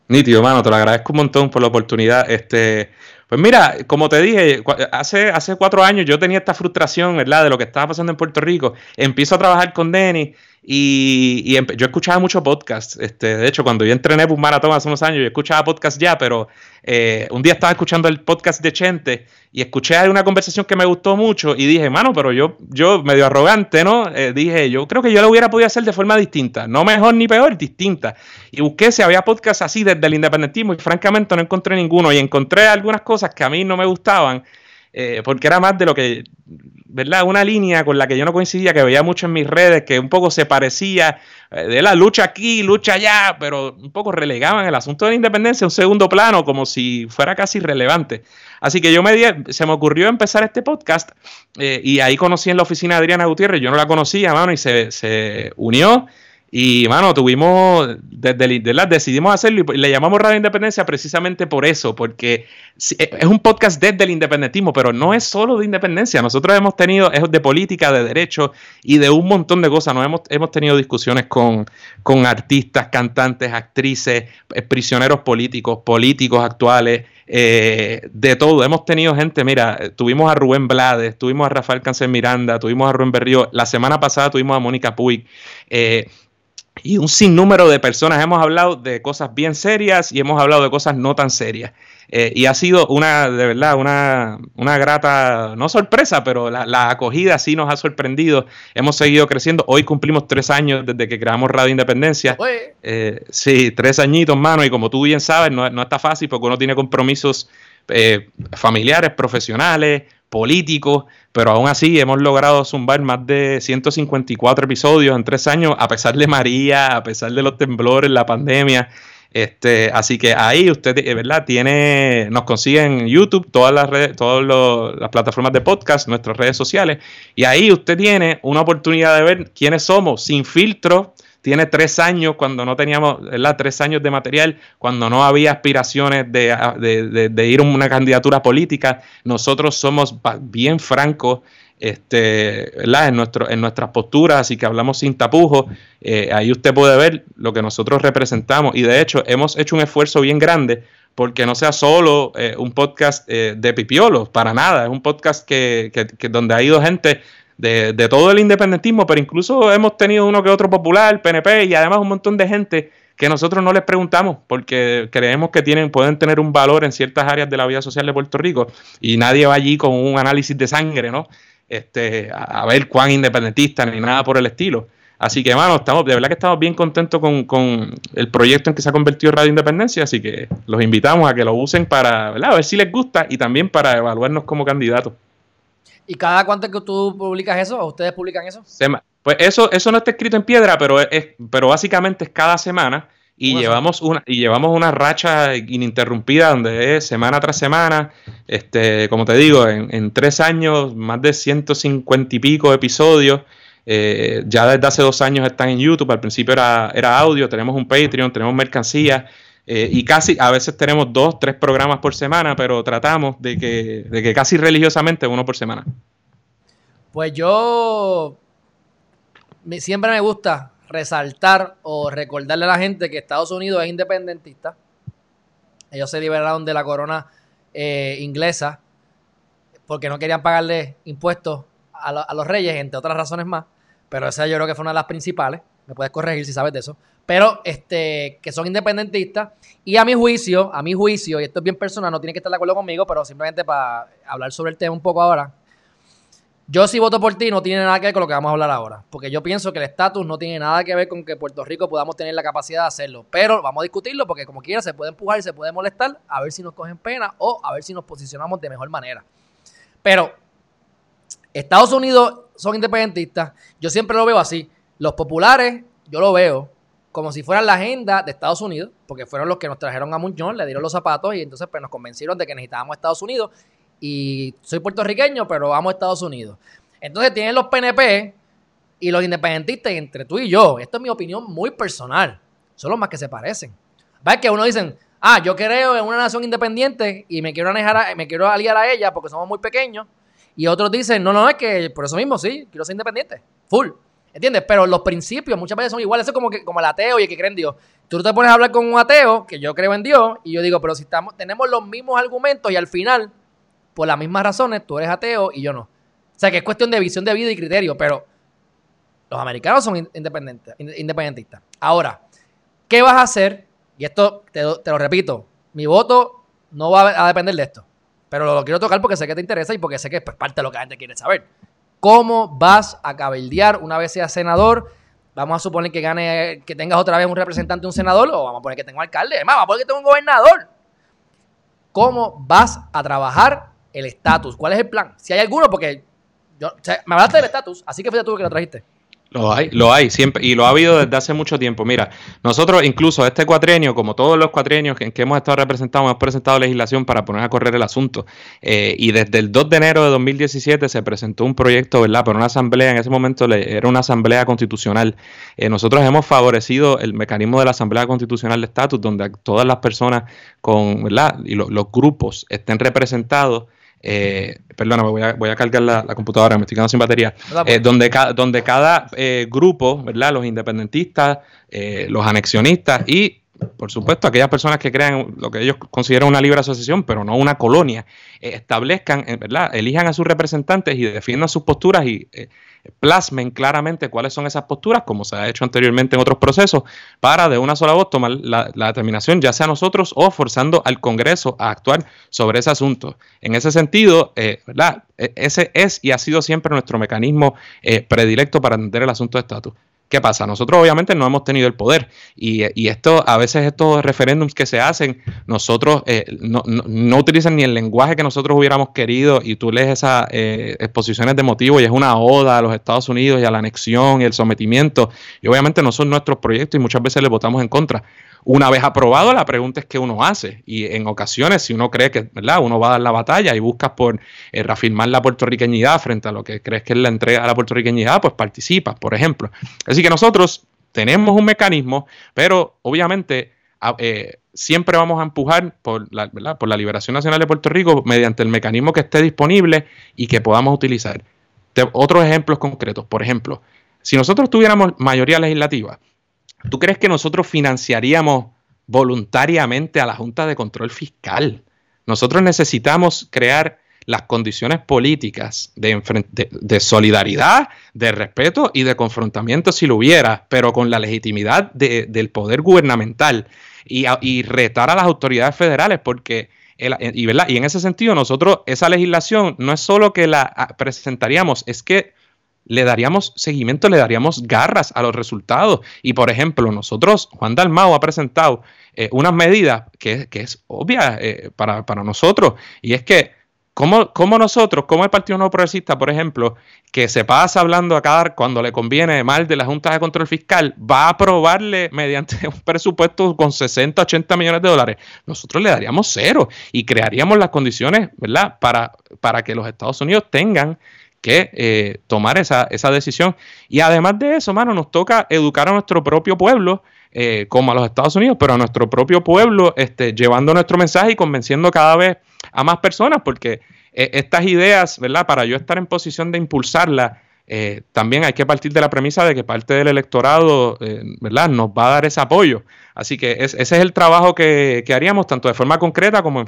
Nítido, mano, te lo agradezco un montón por la oportunidad. Este, pues mira, como te dije, hace, hace cuatro años yo tenía esta frustración, ¿verdad? De lo que estaba pasando en Puerto Rico. Empiezo a trabajar con Denny y, yo escuchaba mucho podcast. Este, de hecho, cuando yo entrené por maratón hace unos años, yo escuchaba podcast ya, pero eh, un día estaba escuchando el podcast de Chente y escuché una conversación que me gustó mucho y dije, mano, pero yo, yo medio arrogante, ¿no? Eh, dije, yo creo que yo lo hubiera podido hacer de forma distinta, no mejor ni peor, distinta. Y busqué si había podcast así desde el independentismo y francamente no encontré ninguno y encontré algunas cosas que a mí no me gustaban. Eh, porque era más de lo que ¿verdad? Una línea con la que yo no coincidía, que veía mucho en mis redes, que un poco se parecía eh, de la lucha aquí, lucha allá, pero un poco relegaban el asunto de la independencia a un segundo plano, como si fuera casi irrelevante. Así que yo me di, se me ocurrió empezar este podcast eh, y ahí conocí en la oficina a Adriana Gutiérrez, yo no la conocía, mano, y se, se unió Y, mano, tuvimos, desde, decidimos hacerlo y le llamamos Radio Independencia precisamente por eso, porque e, es un podcast desde el independentismo, pero no es solo de independencia. Nosotros hemos tenido, es de política, de derecho y de un montón de cosas. Nos hemos, hemos tenido discusiones con, con artistas, cantantes, actrices, eh, prisioneros políticos, políticos actuales, eh, de todo. Hemos tenido gente, mira, tuvimos a Rubén Blades, tuvimos a Rafael Cáncer Miranda, tuvimos a Rubén Berrío, la semana pasada tuvimos a Mónica Puig. Eh, y un sinnúmero de personas. Hemos hablado de cosas bien serias y hemos hablado de cosas no tan serias. Eh, y ha sido una, de verdad, una, una grata, no sorpresa, pero la, acogida sí nos ha sorprendido. Hemos seguido creciendo. Hoy cumplimos tres años desde que creamos Radio Independencia. Eh, sí, tres añitos, mano. Y como tú bien sabes, no, no está fácil porque uno tiene compromisos eh, familiares, profesionales, políticos, pero aún así hemos logrado zumbar más de 154 episodios en tres años, a pesar de María, a pesar de los temblores, la pandemia. Este, así que ahí usted, de verdad, tiene, nos consigue en YouTube, todas las redes, todas las plataformas de podcast, nuestras redes sociales, y ahí usted tiene una oportunidad de ver quiénes somos, sin filtro, tiene tres años cuando no teníamos, ¿verdad? Tres años de material, cuando no había aspiraciones de, de, de, ir a una candidatura política. Nosotros somos bien francos este, ¿verdad? En, nuestro, en nuestras posturas, así que hablamos sin tapujos. Eh, ahí usted puede ver lo que nosotros representamos y de hecho hemos hecho un esfuerzo bien grande porque no sea solo eh, un podcast eh, de pipiolos, para nada, es un podcast que, que donde ha ido gente de, todo el independentismo, pero incluso hemos tenido uno que otro popular, PNP y además un montón de gente que nosotros no les preguntamos porque creemos que tienen, pueden tener un valor en ciertas áreas de la vida social de Puerto Rico y nadie va allí con un análisis de sangre, ¿no? Este, a, ver cuán independentista ni nada por el estilo. Así que, hermano, estamos, de verdad que estamos bien contentos con, con, el proyecto en que se ha convertido Radio Independencia, así que los invitamos a que lo usen para, ¿verdad? A ver si les gusta y también para evaluarnos como candidatos. ¿Y cada cuánto que tú publicas eso? ¿O ustedes publican eso? pues eso, eso no está escrito en piedra, pero es, pero básicamente es cada semana. Y llevamos una, y llevamos una racha ininterrumpida donde es semana tras semana, este, como te digo, en, tres años, más de 150 y pico episodios. Eh, ya desde hace dos años están en YouTube. Al principio era, era audio, tenemos un Patreon, tenemos mercancía. Eh, y casi, a veces tenemos dos, tres programas por semana, pero tratamos de que, de que casi religiosamente uno por semana. Pues yo siempre me gusta resaltar o recordarle a la gente que Estados Unidos es independentista. Ellos se liberaron de la corona eh, inglesa porque no querían pagarle impuestos a, a, los reyes, entre otras razones más. Pero esa yo creo que fue una de las principales. Me puedes corregir si sabes de eso pero este, que son independentistas. Y a mi juicio, a mi juicio, y esto es bien personal, no tiene que estar de acuerdo conmigo, pero simplemente para hablar sobre el tema un poco ahora. Yo si voto por ti no tiene nada que ver con lo que vamos a hablar ahora, porque yo pienso que el estatus no tiene nada que ver con que Puerto Rico podamos tener la capacidad de hacerlo, pero vamos a discutirlo porque como quiera se puede empujar y se puede molestar, a ver si nos cogen pena o a ver si nos posicionamos de mejor manera. Pero Estados Unidos son independentistas, yo siempre lo veo así, los populares, yo lo veo como si fueran la agenda de Estados Unidos, porque fueron los que nos trajeron a Muñoz, le dieron los zapatos y entonces pues, nos convencieron de que necesitábamos Estados Unidos. Y soy puertorriqueño, pero amo a Estados Unidos. Entonces tienen los PNP y los independentistas entre tú y yo. Esto es mi opinión muy personal. Son los más que se parecen. ¿Ves que uno dicen, ah, yo creo en una nación independiente y me quiero, me quiero aliar a ella porque somos muy pequeños? Y otros dicen, no, no, es que por eso mismo sí, quiero ser independiente. Full. ¿Entiendes? Pero los principios muchas veces son iguales. Eso es como, que, como el ateo y el que cree en Dios. Tú te pones a hablar con un ateo, que yo creo en Dios, y yo digo, pero si estamos, tenemos los mismos argumentos y al final, por las mismas razones, tú eres ateo y yo no. O sea que es cuestión de visión de vida y criterio, pero los americanos son independientes, independentistas. Ahora, ¿qué vas a hacer? Y esto te, lo repito, mi voto no va a depender de esto. Pero lo, quiero tocar porque sé que te interesa y porque sé que es pues, parte de lo que la gente quiere saber. ¿Cómo vas a cabildear una vez seas senador? Vamos a suponer que gane, que tengas otra vez un representante un senador, o vamos a poner que tenga un alcalde, además, vamos a poner que tenga un gobernador. ¿Cómo vas a trabajar el estatus? ¿Cuál es el plan? Si hay alguno, porque yo, me hablaste del estatus, así que fue tú que lo trajiste. Lo hay, lo hay, siempre, y lo ha habido desde hace mucho tiempo. Mira, nosotros incluso este cuatrenio, como todos los cuatrenios en que hemos estado representados, hemos presentado legislación para poner a correr el asunto. Eh, y desde el 2 de enero de 2017 se presentó un proyecto, ¿verdad? Para una asamblea, en ese momento era una asamblea constitucional. Eh, nosotros hemos favorecido el mecanismo de la asamblea constitucional de estatus, donde todas las personas con, ¿verdad? Y los grupos estén representados eh, perdóname, voy a, voy a cargar la, computadora, me estoy quedando sin batería, eh, donde, donde cada eh, grupo, ¿verdad? Los independentistas, eh, los anexionistas y, por supuesto, aquellas personas que crean lo que ellos consideran una libre asociación, pero no una colonia, establezcan, ¿verdad? Elijan a sus representantes y defiendan sus posturas y plasmen claramente cuáles son esas posturas, como se ha hecho anteriormente en otros procesos, para de una sola voz tomar la, determinación, ya sea nosotros o forzando al Congreso a actuar sobre ese asunto. En ese sentido, eh, ¿verdad? E, ese es y ha sido siempre nuestro mecanismo eh, predilecto para entender el asunto de estatus. ¿Qué pasa? Nosotros obviamente no hemos tenido el poder y, esto, a veces estos referéndums que se hacen, nosotros eh, no, no, utilizan ni el lenguaje que nosotros hubiéramos querido y tú lees esas eh, exposiciones de motivo y es una oda a los Estados Unidos y a la anexión y el sometimiento y obviamente no son nuestros proyectos y muchas veces le votamos en contra. Una vez aprobado, la pregunta es qué uno hace. Y en ocasiones, si uno cree que ¿verdad? uno va a dar la batalla y buscas por eh, reafirmar la puertorriqueñidad frente a lo que crees que es la entrega a la puertorriqueñidad, pues participas, por ejemplo. Así que nosotros tenemos un mecanismo, pero obviamente eh, siempre vamos a empujar por la, por la liberación nacional de Puerto Rico mediante el mecanismo que esté disponible y que podamos utilizar. otros ejemplos concretos, por ejemplo, si nosotros tuviéramos mayoría legislativa, ¿Tú crees que nosotros financiaríamos voluntariamente a la Junta de Control Fiscal? Nosotros necesitamos crear las condiciones políticas de, de, solidaridad, de respeto y de confrontamiento si lo hubiera, pero con la legitimidad del poder gubernamental y, retar a las autoridades federales, porque, y, en ese sentido nosotros esa legislación no es solo que la ah, presentaríamos, es que le daríamos seguimiento, le daríamos garras a los resultados. Y por ejemplo, nosotros, Juan Dalmao ha presentado eh, unas medidas que, es obvia eh, para, nosotros, y es que como, nosotros, como el Partido No Progresista, por ejemplo, que se pasa hablando a cada cuando le conviene mal de la Junta de Control Fiscal, va a aprobarle mediante un presupuesto con 60, 80 millones de dólares, nosotros le daríamos cero y crearíamos las condiciones, ¿verdad?, para, para que los Estados Unidos tengan que eh, tomar esa, esa, decisión. Y además de eso, mano, nos toca educar a nuestro propio pueblo, eh, como a los Estados Unidos, pero a nuestro propio pueblo, este, llevando nuestro mensaje y convenciendo cada vez a más personas, porque eh, estas ideas, ¿verdad? Para yo estar en posición de impulsarlas, también hay que partir de la premisa de que parte del electorado, ¿verdad? Nos va a dar ese apoyo. Así que ese es el trabajo que, haríamos, tanto de forma concreta como,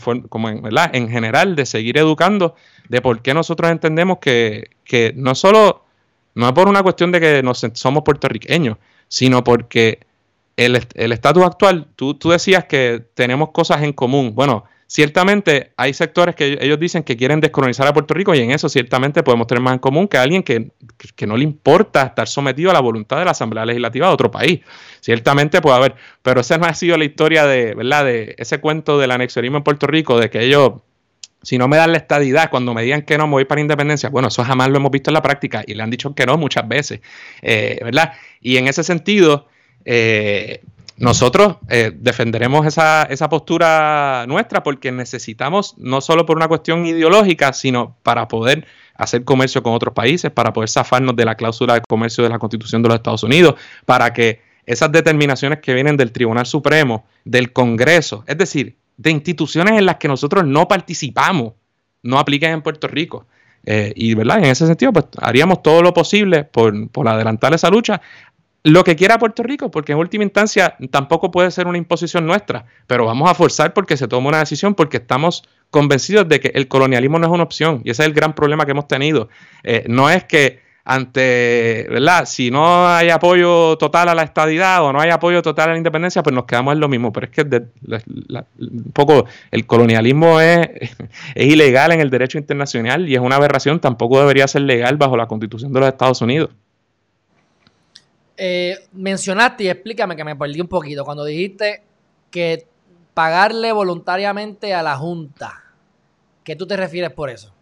en, en general, de seguir educando de por qué nosotros entendemos que, que no solo, no es por una cuestión de que nos, somos puertorriqueños, sino porque el estatus actual, tú, tú decías que tenemos cosas en común. Bueno, ciertamente hay sectores que ellos dicen que quieren descolonizar a Puerto Rico y en eso ciertamente podemos tener más en común que alguien que, no le importa estar sometido a la voluntad de la Asamblea Legislativa de otro país. Ciertamente puede haber, pero esa no ha sido la historia de, ¿verdad? De ese cuento del anexionismo en Puerto Rico, de que ellos si no me dan la estadidad, cuando me digan que no, me voy para independencia, bueno, eso jamás lo hemos visto en la práctica y le han dicho que no muchas veces, eh, ¿verdad? Y en ese sentido, eh, nosotros eh, defenderemos esa, esa, postura nuestra porque necesitamos, no solo por una cuestión ideológica, sino para poder hacer comercio con otros países, para poder zafarnos de la cláusula de comercio de la Constitución de los Estados Unidos, para que esas determinaciones que vienen del Tribunal Supremo, del Congreso, es decir, de instituciones en las que nosotros no participamos no apliquen en Puerto Rico. Eh, y verdad, en ese sentido, pues haríamos todo lo posible por, adelantar esa lucha. Lo que quiera Puerto Rico, porque en última instancia tampoco puede ser una imposición nuestra, pero vamos a forzar porque se tome una decisión, porque estamos convencidos de que el colonialismo no es una opción, y ese es el gran problema que hemos tenido. Eh, no es que ante, ¿verdad? Si no hay apoyo total a la estadidad o no hay apoyo total a la independencia, pues nos quedamos en lo mismo. Pero es que un poco el colonialismo es, es ilegal en el derecho internacional y es una aberración, tampoco debería ser legal bajo la constitución de los Estados Unidos. Eh, mencionaste y explícame que me perdí un poquito cuando dijiste que pagarle voluntariamente a la Junta. ¿Qué tú te refieres por eso?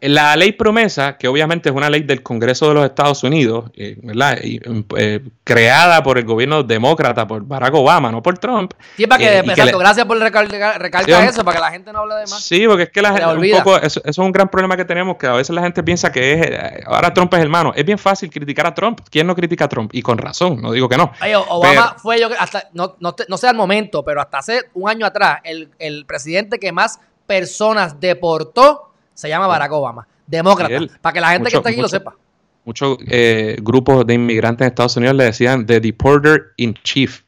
La ley promesa, que obviamente es una ley del Congreso de los Estados Unidos, eh, ¿verdad? Eh, creada por el gobierno demócrata, por Barack Obama, no por Trump. Sí, para que, gracias por recalcar, eso, para que la gente no hable de más. Sí, porque es que la gente, un poco, eso, es un gran problema que tenemos, que a veces la gente piensa que es, ahora Trump es hermano. Es bien fácil criticar a Trump. ¿Quién no critica a Trump? Y con razón, no digo que no. Obama fue yo, hasta, no, no, no sé al momento, pero hasta hace un año atrás, el, el presidente que más personas deportó se llama Barack Obama, demócrata, para que la gente que está aquí lo sepa. Muchos eh, grupos de inmigrantes en Estados Unidos le decían The Deporter in Chief.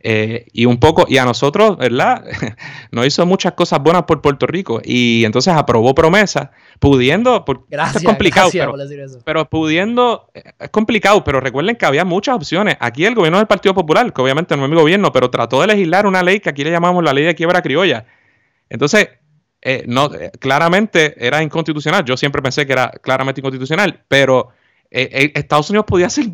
Eh, y un poco, y a nosotros, ¿verdad? Nos hizo muchas cosas buenas por Puerto Rico. Y entonces aprobó promesas, pudiendo, porque gracias, es complicado, pero, por decir eso. pero pudiendo, es complicado, pero recuerden que había muchas opciones. Aquí el gobierno del Partido Popular, que obviamente no es mi gobierno, pero trató de legislar una ley que aquí le llamamos la ley de quiebra criolla. Entonces, eh, no, eh, claramente era inconstitucional. Yo siempre pensé que era claramente inconstitucional, pero eh, Estados Unidos podía hacer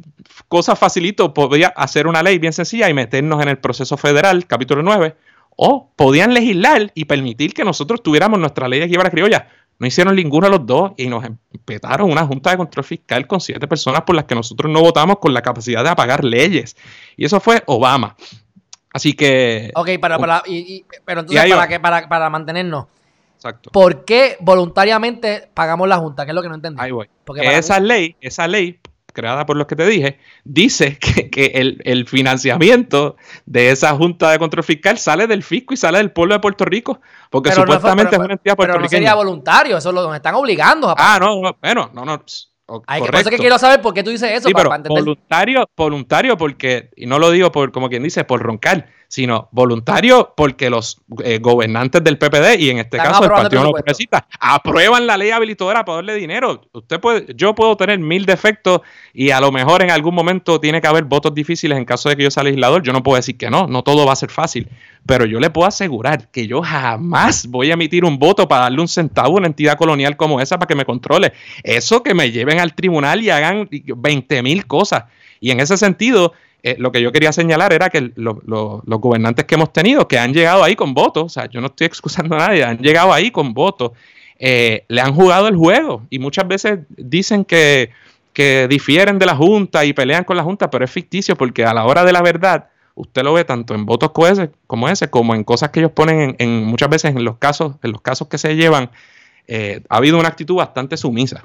cosas facilito, podía hacer una ley bien sencilla y meternos en el proceso federal, capítulo 9, o podían legislar y permitir que nosotros tuviéramos nuestra ley de quiebra criolla. No hicieron ninguno de los dos y nos empetaron una junta de control fiscal con siete personas por las que nosotros no votamos con la capacidad de apagar leyes. Y eso fue Obama. Así que. Ok, para, para, pero entonces, para, que, para, para mantenernos ¿Por qué voluntariamente pagamos la Junta? Que es lo que no entendí. Ahí voy. Porque esa ley, esa ley creada por los que te dije, dice que, el, financiamiento de esa Junta de Control Fiscal sale del fisco y sale del pueblo de Puerto Rico, porque supuestamente es una entidad puertorriqueña. Pero no sería voluntario, eso lo, nos están obligando. A ah, no, no, bueno, no, no. Hay que, por eso que quiero saber por qué tú dices eso. Sí, pero voluntario, voluntario porque, y no lo digo por, como quien dice, por roncar, sino voluntario porque los eh, gobernantes del PPD y en este caso el Partido No Progresista aprueban la ley habilitadora para darle dinero. Usted puede, yo puedo tener mil defectos y a lo mejor en algún momento tiene que haber votos difíciles en caso de que yo sea legislador. Yo no puedo decir que no, no todo va a ser fácil, pero yo le puedo asegurar que yo jamás voy a emitir un voto para darle un centavo a una entidad colonial como esa para que me controle. Eso que me lleven al tribunal y hagan 20 mil cosas. Y en ese sentido, eh, lo que yo quería señalar era que los gobernantes que hemos tenido, que han llegado ahí con votos, o sea, yo no estoy excusando a nadie, han llegado ahí con votos, eh, le han jugado el juego y muchas veces dicen que, difieren de la Junta y pelean con la Junta, pero es ficticio porque a la hora de la verdad, usted lo ve tanto en votos como ese, como, ese, como en cosas que ellos ponen en, muchas veces en los casos, en los casos que se llevan, eh, ha habido una actitud bastante sumisa.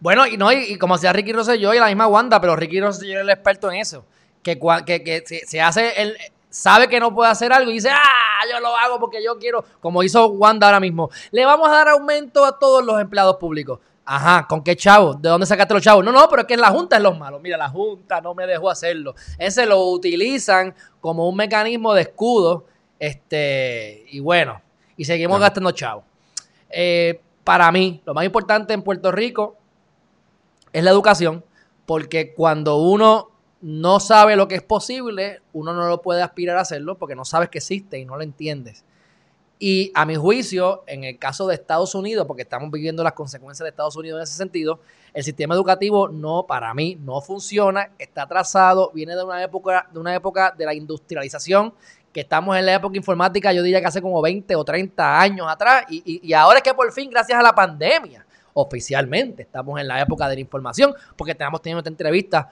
Bueno, y no, y, como sea Ricky Rosselló y la misma Wanda, pero Ricky Rosselló es el experto en eso. Que, que, se, hace, él sabe que no puede hacer algo y dice, ah, yo lo hago porque yo quiero, como hizo Wanda ahora mismo, le vamos a dar aumento a todos los empleados públicos. Ajá, ¿con qué chavo? ¿De dónde sacaste los chavos? No, no, pero es que la Junta es los malos. Mira, la Junta no me dejó hacerlo. Ese lo utilizan como un mecanismo de escudo. Este, y bueno, y seguimos gastando chavos. Eh, para mí, lo más importante en Puerto Rico es la educación, porque cuando uno no sabe lo que es posible, uno no lo puede aspirar a hacerlo porque no sabes que existe y no lo entiendes. Y a mi juicio, en el caso de Estados Unidos, porque estamos viviendo las consecuencias de Estados Unidos en ese sentido, el sistema educativo no, para mí, no funciona, está atrasado, viene de una época, de una época de la industrialización, que estamos en la época informática, yo diría que hace como 20 o 30 años atrás, y, y ahora es que por fin, gracias a la pandemia, oficialmente. Estamos en la época de la información porque tenemos tenido esta entrevista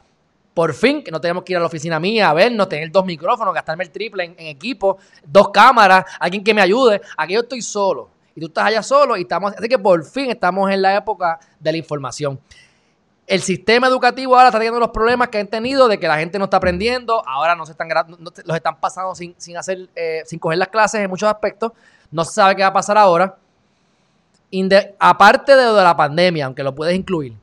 por fin, que no tenemos que ir a la oficina mía a vernos, tener dos micrófonos, gastarme el triple en, equipo, dos cámaras, alguien que me ayude. Aquí yo estoy solo y tú estás allá solo y estamos, así que por fin estamos en la época de la información. El sistema educativo ahora está teniendo los problemas que han tenido de que la gente no está aprendiendo, ahora no se están los están pasando sin, sin hacer, eh, sin coger las clases en muchos aspectos, no se sabe qué va a pasar ahora aparte de la pandemia, aunque lo puedes incluir,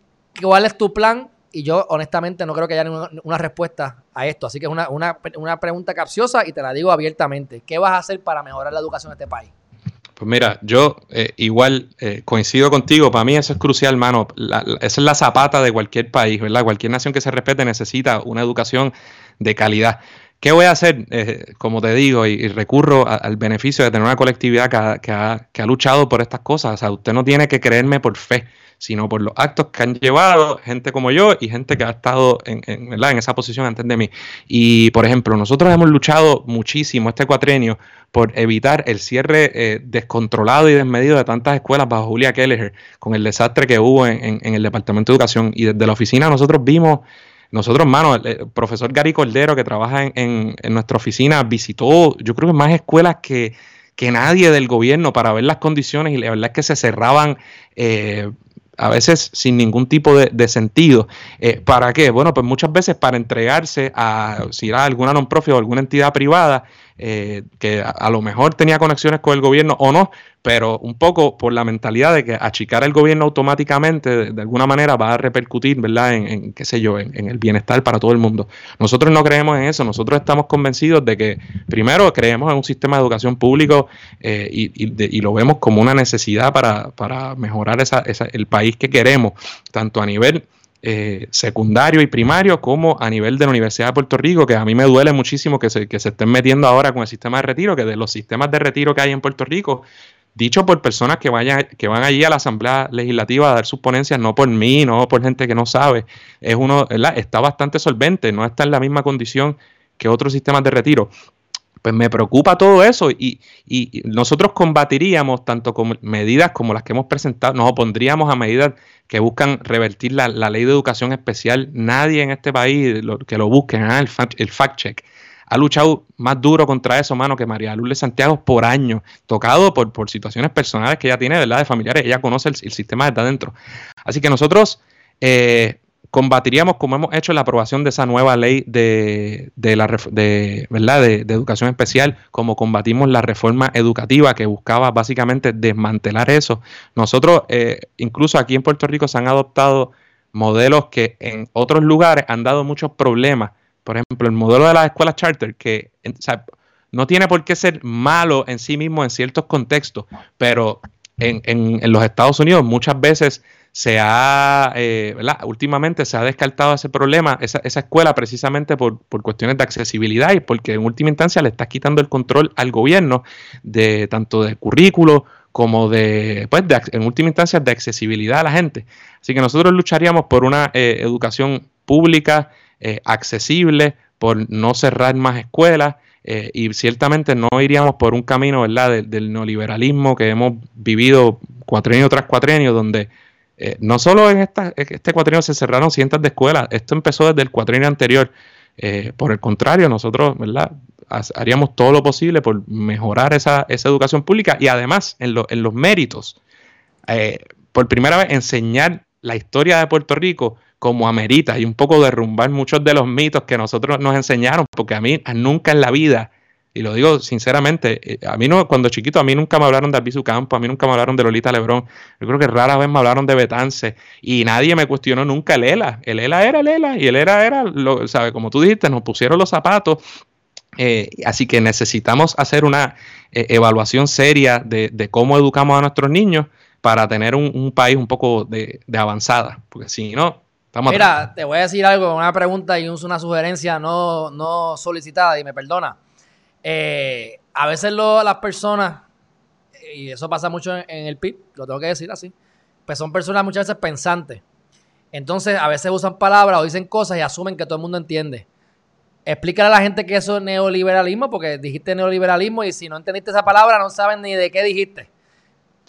¿cuál es tu plan? Y yo honestamente no creo que haya una, respuesta a esto. Así que es una, pregunta capciosa y te la digo abiertamente. ¿Qué vas a hacer para mejorar la educación de este país? Pues mira, yo eh, igual eh, coincido contigo, para mí eso es crucial, mano. esa es la zapata de cualquier país, ¿verdad? Cualquier nación que se respete necesita una educación de calidad ¿Qué voy a hacer? Eh, como te digo, y, recurro al beneficio de tener una colectividad que ha, luchado por estas cosas. O sea, usted no tiene que creerme por fe, sino por los actos que han llevado gente como yo y gente que ha estado en, en, en esa posición antes de mí. Y, por ejemplo, nosotros hemos luchado muchísimo este cuatrenio por evitar el cierre eh, descontrolado y desmedido de tantas escuelas bajo Julia Kelleher, con el desastre que hubo en, en el Departamento de Educación. Y desde la oficina nosotros vimos nosotros, hermano, el, profesor Gary Cordero, que trabaja en, nuestra oficina, visitó, yo creo que más escuelas que, nadie del gobierno para ver las condiciones y la verdad es que se cerraban eh, a veces sin ningún tipo de, sentido. Eh, ¿Para qué? Bueno, pues muchas veces para entregarse a, si era alguna non-profit o alguna entidad privada eh, que a, lo mejor tenía conexiones con el gobierno o no, pero un poco por la mentalidad de que achicar el gobierno automáticamente de, alguna manera va a repercutir, ¿verdad?, en, qué sé yo, en, el bienestar para todo el mundo. Nosotros no creemos en eso, nosotros estamos convencidos de que, primero, creemos en un sistema de educación público eh, y, lo vemos como una necesidad para, para mejorar esa, el país que queremos, tanto a nivel eh, secundario y primario como a nivel de la Universidad de Puerto Rico, que a mí me duele muchísimo que se, que se estén metiendo ahora con el sistema de retiro, que de los sistemas de retiro que hay en Puerto Rico, dicho por personas que vayan, que van allí a la Asamblea Legislativa a dar sus ponencias, no por mí, no por gente que no sabe, es uno, está bastante solvente, no está en la misma condición que otros sistemas de retiro pues me preocupa todo eso y, nosotros combatiríamos tanto con medidas como las que hemos presentado, nos opondríamos a medidas que buscan revertir la, ley de educación especial. Nadie en este país que lo busque, ah, el, fact, check, ha luchado más duro contra eso, mano, que María Lourdes Santiago por años, tocado por, por situaciones personales que ella tiene, ¿verdad? De familiares, ella conoce el, sistema desde adentro. Así que nosotros eh, combatiríamos como hemos hecho la aprobación de esa nueva ley de, la, de, ¿verdad? De, educación especial, como combatimos la reforma educativa que buscaba básicamente desmantelar eso. Nosotros, eh, incluso aquí en Puerto Rico, se han adoptado modelos que en otros lugares han dado muchos problemas. Por ejemplo, el modelo de las escuelas charter, que no tiene por qué ser malo en sí mismo en ciertos contextos, pero en, en los Estados Unidos muchas veces se ha, eh, Últimamente se ha descartado ese problema, esa, esa escuela, precisamente por, cuestiones de accesibilidad y porque en última instancia le está quitando el control al gobierno de tanto de currículo como de, pues, de, en última instancia, de accesibilidad a la gente. Así que nosotros lucharíamos por una eh, educación pública, eh, accesible, por no cerrar más escuelas. y ciertamente no iríamos por un camino ¿verdad? del neoliberalismo que hemos vivido cuatrenio tras cuatrenio, donde eh, no solo en esta, este cuatrienio se cerraron cientos de escuelas, esto empezó desde el cuatrienio anterior. Eh, por el contrario, nosotros ¿verdad? haríamos todo lo posible por mejorar esa, educación pública y además en, los méritos, eh, por primera vez enseñar la historia de Puerto Rico como amerita y un poco derrumbar muchos de los mitos que nosotros nos enseñaron, porque a mí nunca en la vida y lo digo sinceramente, eh, a mí no, cuando chiquito, a mí nunca me hablaron de Albizu Campo, a mí nunca me hablaron de Lolita Lebrón. Yo creo que rara vez me hablaron de Betance y nadie me cuestionó nunca el ELA. El ELA era el ELA y el ELA era, lo, ¿sabe? Como tú dijiste, nos pusieron los zapatos. Eh, así que necesitamos hacer una eh, evaluación seria de, cómo educamos a nuestros niños para tener un, país un poco de, avanzada. Porque si no, estamos Mira, te voy a decir algo, una pregunta y una sugerencia no, no solicitada y me perdona. Eh, a veces las personas, y eso pasa mucho en, el PIB, lo tengo que decir así, pues son personas muchas veces pensantes. Entonces, a veces usan palabras o dicen cosas y asumen que todo el mundo entiende. Explícale a la gente que eso es neoliberalismo, porque dijiste neoliberalismo y si no entendiste esa palabra no saben ni de qué dijiste.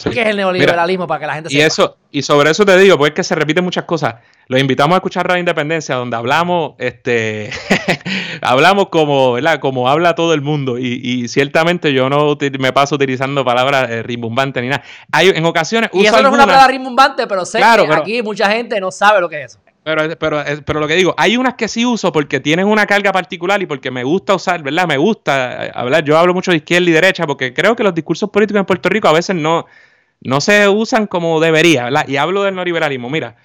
¿Qué es el neoliberalismo para que la gente y Eso, y sobre eso te digo, pues es que se repiten muchas cosas. Los invitamos a escuchar Radio Independencia, donde hablamos, este, hablamos como, ¿verdad? Como habla todo el mundo. Y, ciertamente yo no me paso utilizando palabras eh, rimbombantes ni nada. Hay, en ocasiones. Y eso no es una palabra rimbombante, pero sé que aquí mucha gente no sabe lo que es eso. Pero, pero, pero lo que digo, hay unas que sí uso porque tienen una carga particular y porque me gusta usar, ¿verdad? Me gusta eh, hablar. Yo hablo mucho de izquierda y derecha porque creo que los discursos políticos en Puerto Rico a veces no, no se usan como debería, ¿verdad? Y hablo del neoliberalismo. Mira,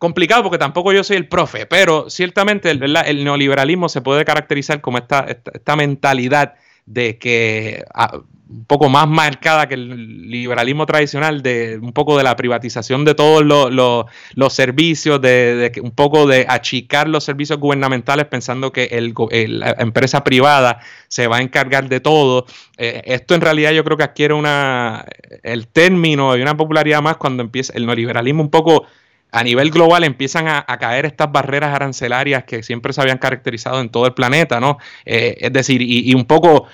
complicado porque tampoco yo soy el profe, pero ciertamente el, neoliberalismo se puede caracterizar como esta, esta, mentalidad de que ah, un poco más marcada que el liberalismo tradicional, de un poco de la privatización de todos los, servicios, de, un poco de achicar los servicios gubernamentales pensando que el, la empresa privada se va a encargar de todo. Eh, esto en realidad yo creo que adquiere una, el término y una popularidad más cuando empieza el neoliberalismo un poco a nivel global empiezan a, caer estas barreras arancelarias que siempre se habían caracterizado en todo el planeta, ¿no? Eh, es decir, y, y un poco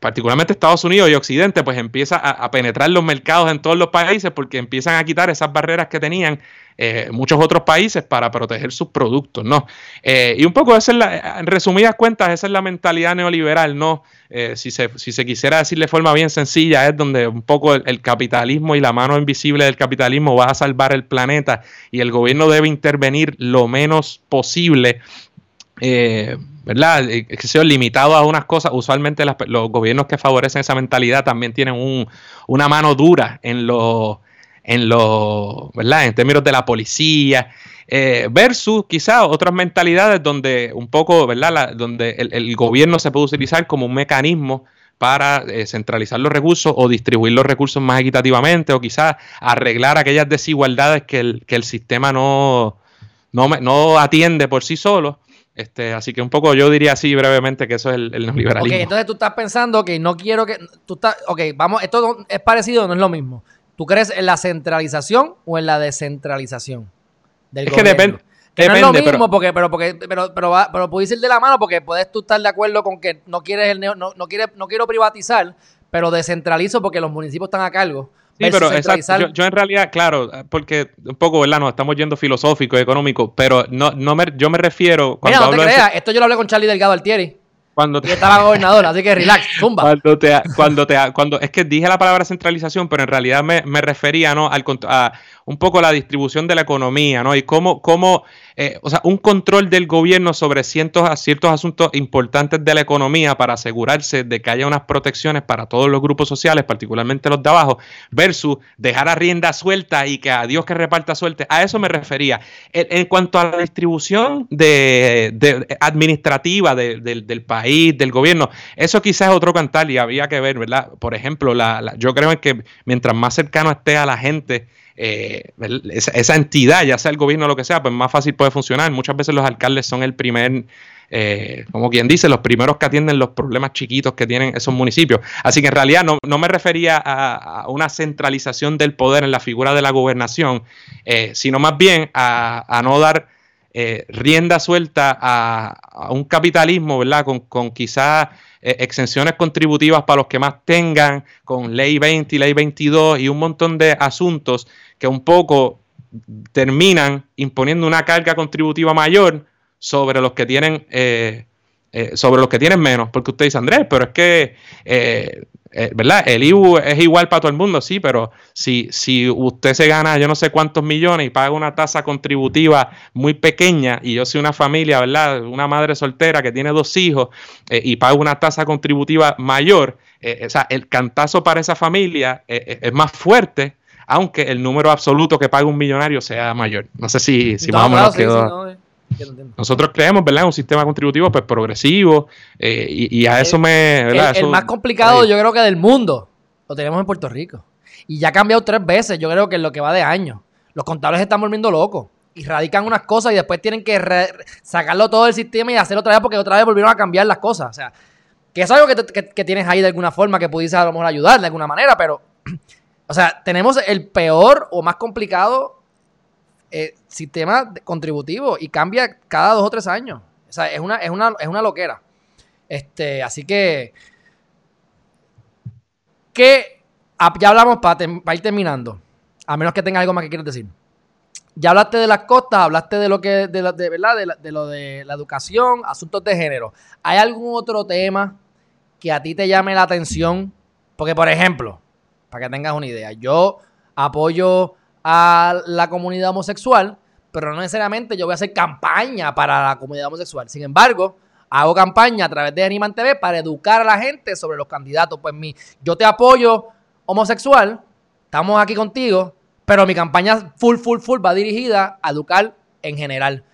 particularmente Estados Unidos y Occidente, pues empieza a, penetrar los mercados en todos los países porque empiezan a quitar esas barreras que tenían eh, muchos otros países para proteger sus productos, ¿no? Eh, y un poco esa es la, en resumidas cuentas, esa es la mentalidad neoliberal, ¿no? Eh, si, se, si se quisiera decir de forma bien sencilla, es donde un poco el, capitalismo y la mano invisible del capitalismo va a salvar el planeta y el gobierno debe intervenir lo menos posible eh, ¿verdad? Eh, que sea limitado a unas cosas. Usualmente los gobiernos que favorecen esa mentalidad también tienen una mano dura en los, en los, ¿verdad? En términos de la policía. Eh, versus quizás otras mentalidades donde un poco, ¿verdad? donde el, gobierno se puede utilizar como un mecanismo para centralizar los recursos o distribuir los recursos más equitativamente o quizás arreglar aquellas desigualdades que el, que el sistema no, no, no atiende por sí solo. Este, así que un poco yo diría así brevemente que eso es el, neoliberalismo. Ok, entonces tú estás pensando que no quiero que. Tú estás, ok, vamos, esto es parecido, no es lo mismo. ¿Tú crees en la centralización o en la descentralización del es que depende. no es lo mismo, porque, pero, porque, pero, pero, pero puedes ir de la mano porque puedes tú estar de acuerdo con que no quieres el no, no, quieres, no quiero privatizar, pero descentralizo porque los municipios están a cargo. Sí, pero exacto, yo, en realidad, claro, porque un poco, ¿verdad? Nos estamos yendo filosófico, económico, pero no, no me, yo me refiero. Cuando Mira, no te creas, esto yo lo hablé con Charlie Delgado Altieri. Cuando te... Y estaba gobernador, así que relax, zumba. Cuando te, cuando te, cuando, es que dije la palabra centralización, pero en realidad me, me refería, ¿no? Al, a un poco la distribución de la economía, ¿no? Y cómo, cómo eh, o sea, un control del gobierno sobre ciertos, asuntos importantes de la economía para asegurarse de que haya unas protecciones para todos los grupos sociales, particularmente los de abajo, versus dejar a rienda suelta y que a Dios que reparta suerte. A eso me refería. En, cuanto a la distribución de, administrativa del país, del gobierno, eso quizás es otro cantar y había que ver, ¿verdad? Por ejemplo, la, yo creo que mientras más cercano esté a la gente, eh, esa, entidad, ya sea el gobierno o lo que sea, pues más fácil puede funcionar. Muchas veces los alcaldes son el primer, eh, como quien dice, los primeros que atienden los problemas chiquitos que tienen esos municipios. Así que en realidad no, me refería a, una centralización del poder en la figura de la gobernación, eh, sino más bien a, no dar rienda suelta a, un capitalismo, ¿verdad? Con, con quizás exenciones contributivas para los que más tengan, con ley 20 y ley 22 y un montón de asuntos que un poco terminan imponiendo una carga contributiva mayor sobre los que tienen eh, eh, sobre los que tienen menos, porque usted dice, Andrés, pero es que, eh, ¿verdad? El IBU es igual para todo el mundo, sí, pero si, si usted se gana yo no sé cuántos millones y paga una tasa contributiva muy pequeña, y yo soy una familia, ¿verdad? Una madre soltera que tiene dos hijos y paga una tasa contributiva mayor, o sea, el cantazo para esa familia es más fuerte aunque el número absoluto que paga un millonario sea mayor. No sé si, si más o menos quedó. Eh, Nosotros creemos, ¿verdad? Un sistema contributivo pues progresivo eh, y, a eso me... El, más complicado yo creo que del mundo lo tenemos en Puerto Rico. Y ya ha cambiado tres veces, yo creo que en lo que va de año. Los contables están volviendo locos y radican unas cosas y después tienen que sacarlo todo del sistema y hacerlo otra vez porque otra vez volvieron a cambiar las cosas. O sea, que es algo que, tienes ahí de alguna forma que pudiese a lo mejor ayudar de alguna manera, pero O sea, tenemos el peor o más complicado eh, sistema contributivo y cambia cada dos o tres años. O sea, es una, es una, es una loquera. Este, así que. Que ya hablamos para, ir terminando. A menos que tenga algo más que quieras decir. Ya hablaste de las costas, hablaste de lo que, de, de ¿verdad? De, de, lo de la educación, asuntos de género. ¿Hay algún otro tema que a ti te llame la atención? Porque, por ejemplo, para que tengas una idea. Yo apoyo a la comunidad homosexual, pero no necesariamente yo voy a hacer campaña para la comunidad homosexual. Sin embargo, hago campaña a través de Animan TV para educar a la gente sobre los candidatos. Pues mi, yo te apoyo homosexual, estamos aquí contigo, pero mi campaña full, full, full va dirigida a educar en general.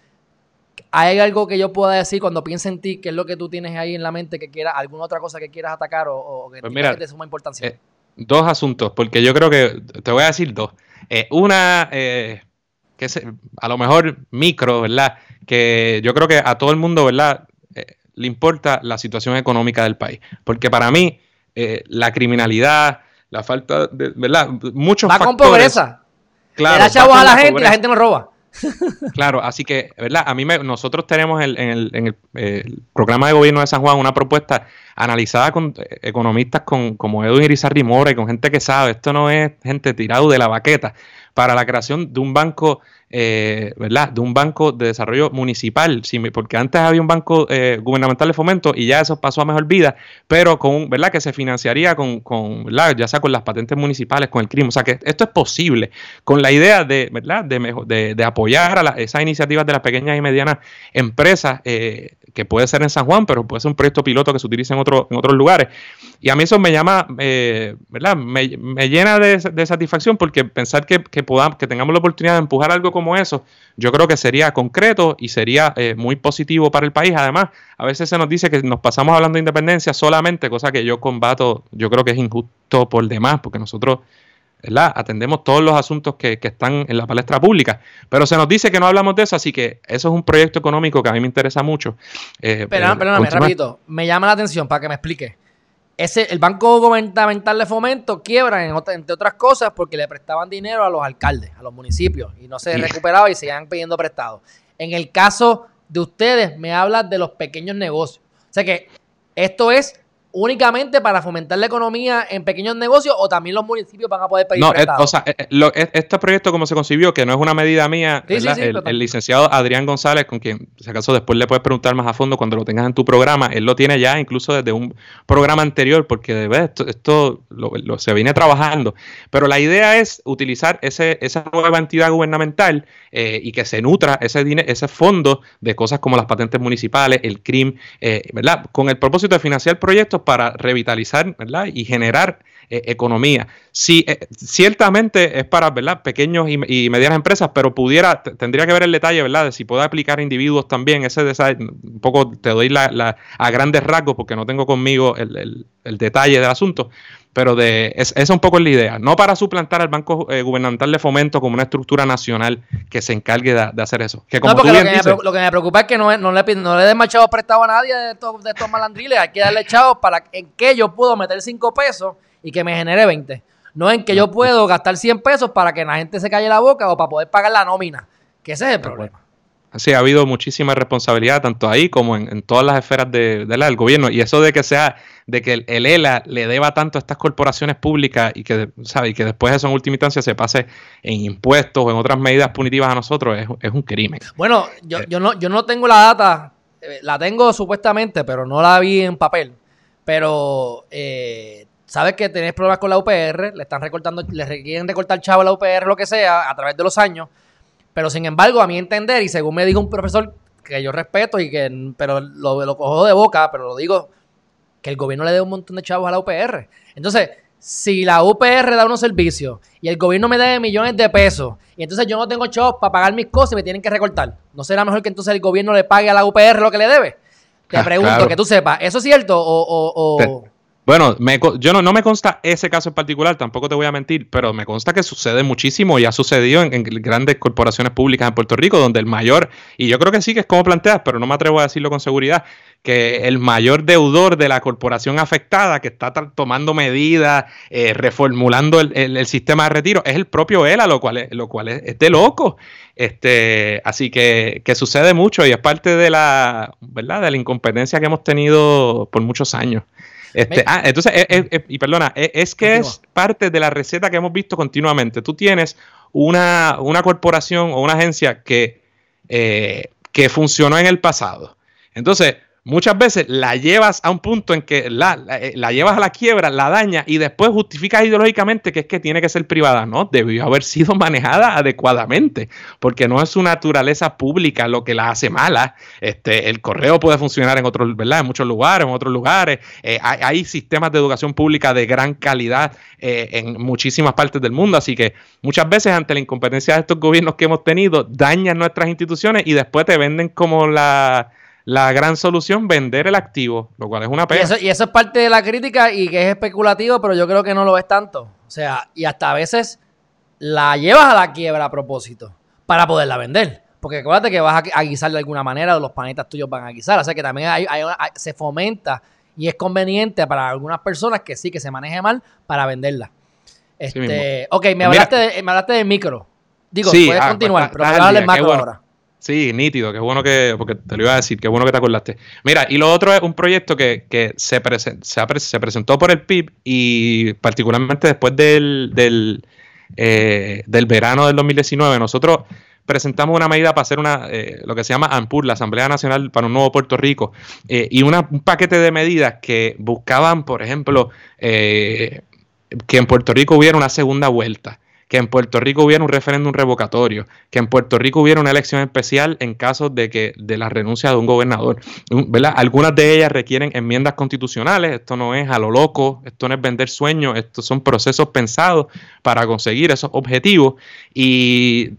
¿Hay algo que yo pueda decir cuando piense en ti? ¿Qué es lo que tú tienes ahí en la mente que quieras, alguna otra cosa que quieras atacar o, que, pues de suma importancia? Eh, dos asuntos, porque yo creo que te voy a decir dos. Eh, una, eh, que es a lo mejor micro, ¿verdad? Que yo creo que a todo el mundo, ¿verdad? le importa la situación económica del país. Porque para mí, la criminalidad, la falta de, ¿verdad? Muchos Va con pobreza. Claro. Le da chavos a la gente y la gente nos roba. Claro, así que, ¿verdad? A mí me, nosotros tenemos en, el, programa de gobierno de San Juan una propuesta analizada con economistas con, como Edwin Irizarry Mora y con gente que sabe, esto no es gente tirado de la baqueta, para la creación de un banco eh, ¿verdad? De un banco de desarrollo municipal, porque antes había un banco eh, gubernamental de fomento y ya eso pasó a mejor vida, pero con, ¿verdad? Que se financiaría con, con ya sea con las patentes municipales, con el crimen, o sea que esto es posible, con la idea de, ¿verdad? De, de, apoyar a esas iniciativas de las pequeñas y medianas empresas, eh, que puede ser en San Juan, pero puede ser un proyecto piloto que se utilice en, otro, en otros lugares. Y a mí eso me llama, ¿verdad? Me, llena de, satisfacción porque pensar que, que, podamos, que tengamos la oportunidad de empujar algo como eso, yo creo que sería concreto y sería eh, muy positivo para el país. Además, a veces se nos dice que nos pasamos hablando de independencia solamente, cosa que yo combato, yo creo que es injusto por demás, porque nosotros atendemos todos los asuntos que, están en la palestra pública. Pero se nos dice que no hablamos de eso, así que eso es un proyecto económico que a mí me interesa mucho. Eh, perdóname, perdóname, rapidito. Me llama la atención para que me explique ese, el Banco Gubernamental de Fomento quiebra, en entre otras cosas, porque le prestaban dinero a los alcaldes, a los municipios, y no se recuperaba y se iban pidiendo prestado. En el caso de ustedes, me hablas de los pequeños negocios. O sea que esto es únicamente para fomentar la economía en pequeños negocios o también los municipios van a poder pedir no, o sea, eh, eh, este proyecto como se concibió, que no es una medida mía, el, licenciado Adrián González, con quien, si acaso después le puedes preguntar más a fondo cuando lo tengas en tu programa, él lo tiene ya incluso desde un programa anterior, porque esto, esto lo, se viene trabajando, pero la idea es utilizar ese, esa nueva entidad gubernamental eh, y que se nutra ese, ese fondo de cosas como las patentes municipales, el CRIM, ¿verdad? Con el propósito de financiar proyectos para revitalizar ¿verdad? y generar eh, economía. Sí, eh, ciertamente es para ¿verdad? pequeños y, medianas empresas, pero pudiera, tendría que ver el detalle, ¿verdad? De si puede aplicar a individuos también. Ese, un poco te doy la, a grandes rasgos porque no tengo conmigo el, el detalle del asunto pero de esa es un poco la idea. No para suplantar al Banco eh, Gubernamental de Fomento como una estructura nacional que se encargue de, hacer eso. Que como lo, que me, preocupa es que no, no le, no le den más chavos prestados a nadie de estos, de estos malandriles. Hay que darle chavos para en que yo puedo meter 5 pesos y que me genere 20. No en que yo puedo gastar 100 pesos para que la gente se calle la boca o para poder pagar la nómina. Que ese es el problema. Sí, ha habido muchísima responsabilidad tanto ahí como en, todas las esferas de, del gobierno. Y eso de que sea, de que el, ELA le deba tanto a estas corporaciones públicas y que, ¿sabe? y que después eso en última instancia se pase en impuestos o en otras medidas punitivas a nosotros, es, un crimen. Bueno, yo, yo, no, yo no tengo la data, eh, la tengo supuestamente, pero no la vi en papel. Pero eh, sabes que tenés problemas con la UPR, le están recortando, le quieren recortar chavo a la UPR, lo que sea, a través de los años pero sin embargo, a mi entender, y según me dijo un profesor que yo respeto y que, pero lo, lo cojo de boca, pero lo digo, que el gobierno le dé un montón de chavos a la UPR. Entonces, si la UPR da unos servicios y el gobierno me debe millones de pesos y entonces yo no tengo chavos para pagar mis cosas y me tienen que recortar, ¿no será mejor que entonces el gobierno le pague a la UPR lo que le debe? Te ah, pregunto, que tú sepas, ¿eso es cierto o, bueno, me, yo no, no me consta ese caso en particular, tampoco te voy a mentir, pero me consta que sucede muchísimo y ha sucedido en, grandes corporaciones públicas en Puerto Rico, donde el mayor, y yo creo que sí que es como planteas, pero no me atrevo a decirlo con seguridad, que el mayor deudor de la corporación afectada que está tomando medidas, eh, reformulando el, sistema de retiro, es el propio ELA, lo cual es, lo cual es, de loco. Este, así que, que, sucede mucho y es parte de la, ¿verdad? de la incompetencia que hemos tenido por muchos años. Este, ah, entonces, eh, eh, eh, y perdona, es que es parte de la receta que hemos visto continuamente. Tú tienes una, corporación o una agencia que, que funcionó en el pasado. Entonces, muchas veces la llevas a un punto en que la, eh, la, llevas a la quiebra, la daña y después justificas ideológicamente que es que tiene que ser privada. No, debió haber sido manejada adecuadamente, porque no es su naturaleza pública lo que la hace mala. Este, el correo puede funcionar en otros, ¿verdad? En muchos lugares, en otros lugares. Eh, hay, sistemas de educación pública de gran calidad eh, en muchísimas partes del mundo, así que muchas veces ante la incompetencia de estos gobiernos que hemos tenido, dañan nuestras instituciones y después te venden como la la gran solución vender el activo, lo cual es una pena. Y eso, es parte de la crítica y que es especulativo, pero yo creo que no lo ves tanto. O sea, y hasta a veces la llevas a la quiebra a propósito para poderla vender. Porque acuérdate que vas a, guisar de alguna manera los panetas tuyos van a guisar. O sea que también hay, se fomenta y es conveniente para algunas personas que sí, que se maneje mal para venderla. Este, ok, me hablaste, de, me hablaste de micro. Digo, puedes ah, continuar, pues, pero me hablar macro ahora. Sí, nítido, qué bueno que, porque te lo iba a decir, qué bueno que te acordaste. Mira, y lo otro es un proyecto que, se, se, presentó por el PIB y particularmente después del, del, eh, del verano del 2019, nosotros presentamos una medida para hacer una eh, lo que se llama ANPUR, la Asamblea Nacional para un Nuevo Puerto Rico, eh, y una, un paquete de medidas que buscaban, por ejemplo, que en Puerto Rico hubiera una segunda vuelta que en Puerto Rico hubiera un referéndum revocatorio, que en Puerto Rico hubiera una elección especial en caso de que de la renuncia de un gobernador. ¿verdad? Algunas de ellas requieren enmiendas constitucionales, esto no es a lo loco, esto no es vender sueños, estos son procesos pensados para conseguir esos objetivos y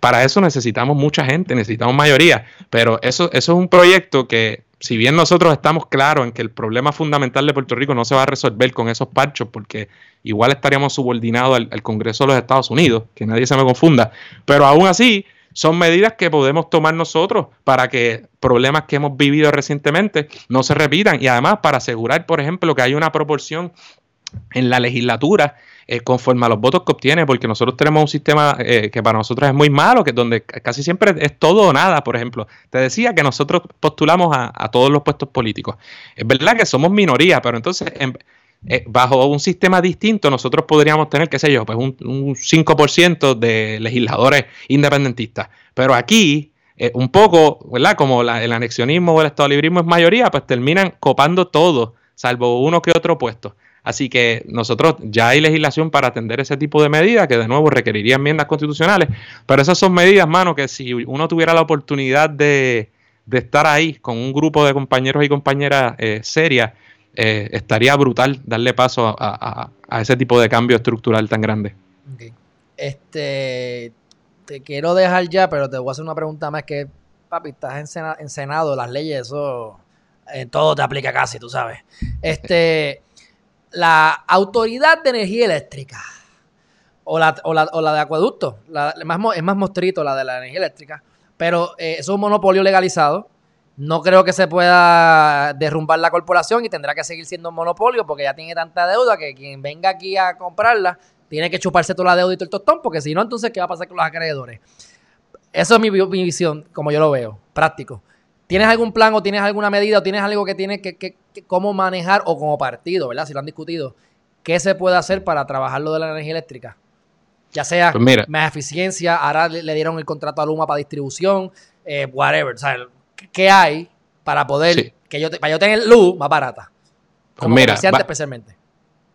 para eso necesitamos mucha gente, necesitamos mayoría, pero eso, eso es un proyecto que si bien nosotros estamos claros en que el problema fundamental de Puerto Rico no se va a resolver con esos parchos, porque igual estaríamos subordinados al, Congreso de los Estados Unidos, que nadie se me confunda, pero aún así son medidas que podemos tomar nosotros para que problemas que hemos vivido recientemente no se repitan y además para asegurar, por ejemplo, que hay una proporción en la legislatura eh, conforme a los votos que obtiene, porque nosotros tenemos un sistema eh, que para nosotros es muy malo, que donde casi siempre es todo o nada, por ejemplo. Te decía que nosotros postulamos a, todos los puestos políticos. Es verdad que somos minoría, pero entonces eh, bajo un sistema distinto nosotros podríamos tener, qué sé yo, pues un, 5% de legisladores independentistas. Pero aquí, un poco, ¿verdad? Como el anexionismo o el estado librismo es mayoría, pues terminan copando todo, salvo uno que otro puesto. Así que nosotros ya hay legislación para atender ese tipo de medidas que de nuevo requeriría enmiendas constitucionales, pero esas son medidas, mano, que si uno tuviera la oportunidad de, estar ahí con un grupo de compañeros y compañeras eh, serias, eh, estaría brutal darle paso a, ese tipo de cambio estructural tan grande. Este, te quiero dejar ya, pero te voy a hacer una pregunta más que, papi, estás en, Senado, las leyes, eso en todo te aplica casi, tú sabes. Este la Autoridad de Energía Eléctrica o la, o la, o la de acueducto, es más mostrito la de la energía eléctrica, pero eh, es un monopolio legalizado. No creo que se pueda derrumbar la corporación y tendrá que seguir siendo un monopolio porque ya tiene tanta deuda que quien venga aquí a comprarla tiene que chuparse toda la deuda y todo el tostón porque si no, entonces, ¿qué va a pasar con los acreedores? Eso es mi, mi visión, como yo lo veo, práctico. ¿Tienes algún plan o tienes alguna medida o tienes algo que tienes que, cómo manejar o como partido, ¿verdad? Si lo han discutido, ¿qué se puede hacer para trabajar lo de la energía eléctrica? Ya sea pues más eficiencia, ahora le, dieron el contrato a Luma para distribución, eh, whatever. O sea, ¿qué hay para poder, que yo, para yo tener luz más barata? Pues como mira, especialmente.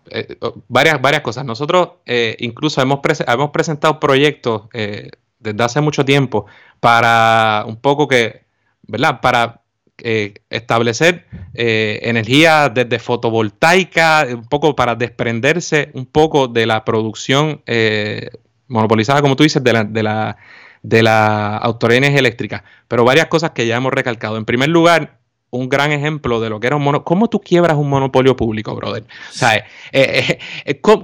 Eh, oh, varias, varias cosas. Nosotros eh, incluso hemos, hemos presentado proyectos desde hace mucho tiempo para un poco que ¿verdad? Para eh, establecer eh, energía desde fotovoltaica, un poco para desprenderse un poco de la producción eh, monopolizada, como tú dices, de la, de la, de la autoridad energía eléctrica. Pero varias cosas que ya hemos recalcado. En primer lugar, un gran ejemplo de lo que era un monopolio. ¿Cómo tú quiebras un monopolio público, brother? O sea,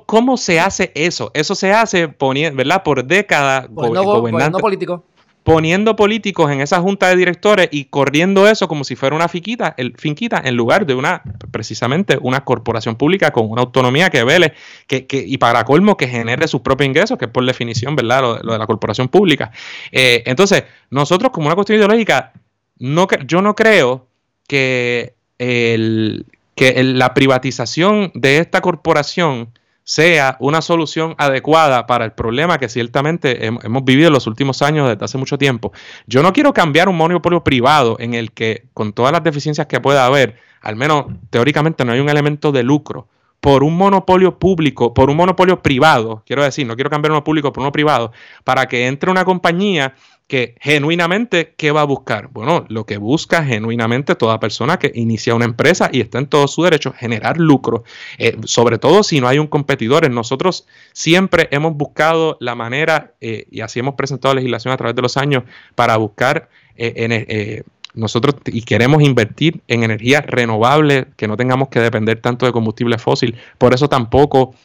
¿cómo, se hace eso? Eso se hace poniendo, ¿verdad? Por décadas. gobernando político poniendo políticos en esa junta de directores y corriendo eso como si fuera una finquita, el, finquita en lugar de una, precisamente, una corporación pública con una autonomía que vele que, que, y para colmo que genere sus propios ingresos, que es por definición, ¿verdad?, lo, de la corporación pública. Eh, entonces, nosotros como una cuestión ideológica, no, yo no creo que, el, que la privatización de esta corporación sea una solución adecuada para el problema que ciertamente hemos vivido en los últimos años desde hace mucho tiempo. Yo no quiero cambiar un monopolio privado en el que, con todas las deficiencias que pueda haber, al menos teóricamente no hay un elemento de lucro por un monopolio público, por un monopolio privado, quiero decir, no quiero cambiar uno público por uno privado, para que entre una compañía que genuinamente, ¿qué va a buscar? Bueno, lo que busca genuinamente toda persona que inicia una empresa y está en todo su derecho, generar lucro, eh, sobre todo si no hay un competidor. Nosotros siempre hemos buscado la manera, eh, y así hemos presentado legislación a través de los años, para buscar eh, nosotros y queremos invertir en energía renovable, que no tengamos que depender tanto de combustible fósil. Por eso tampoco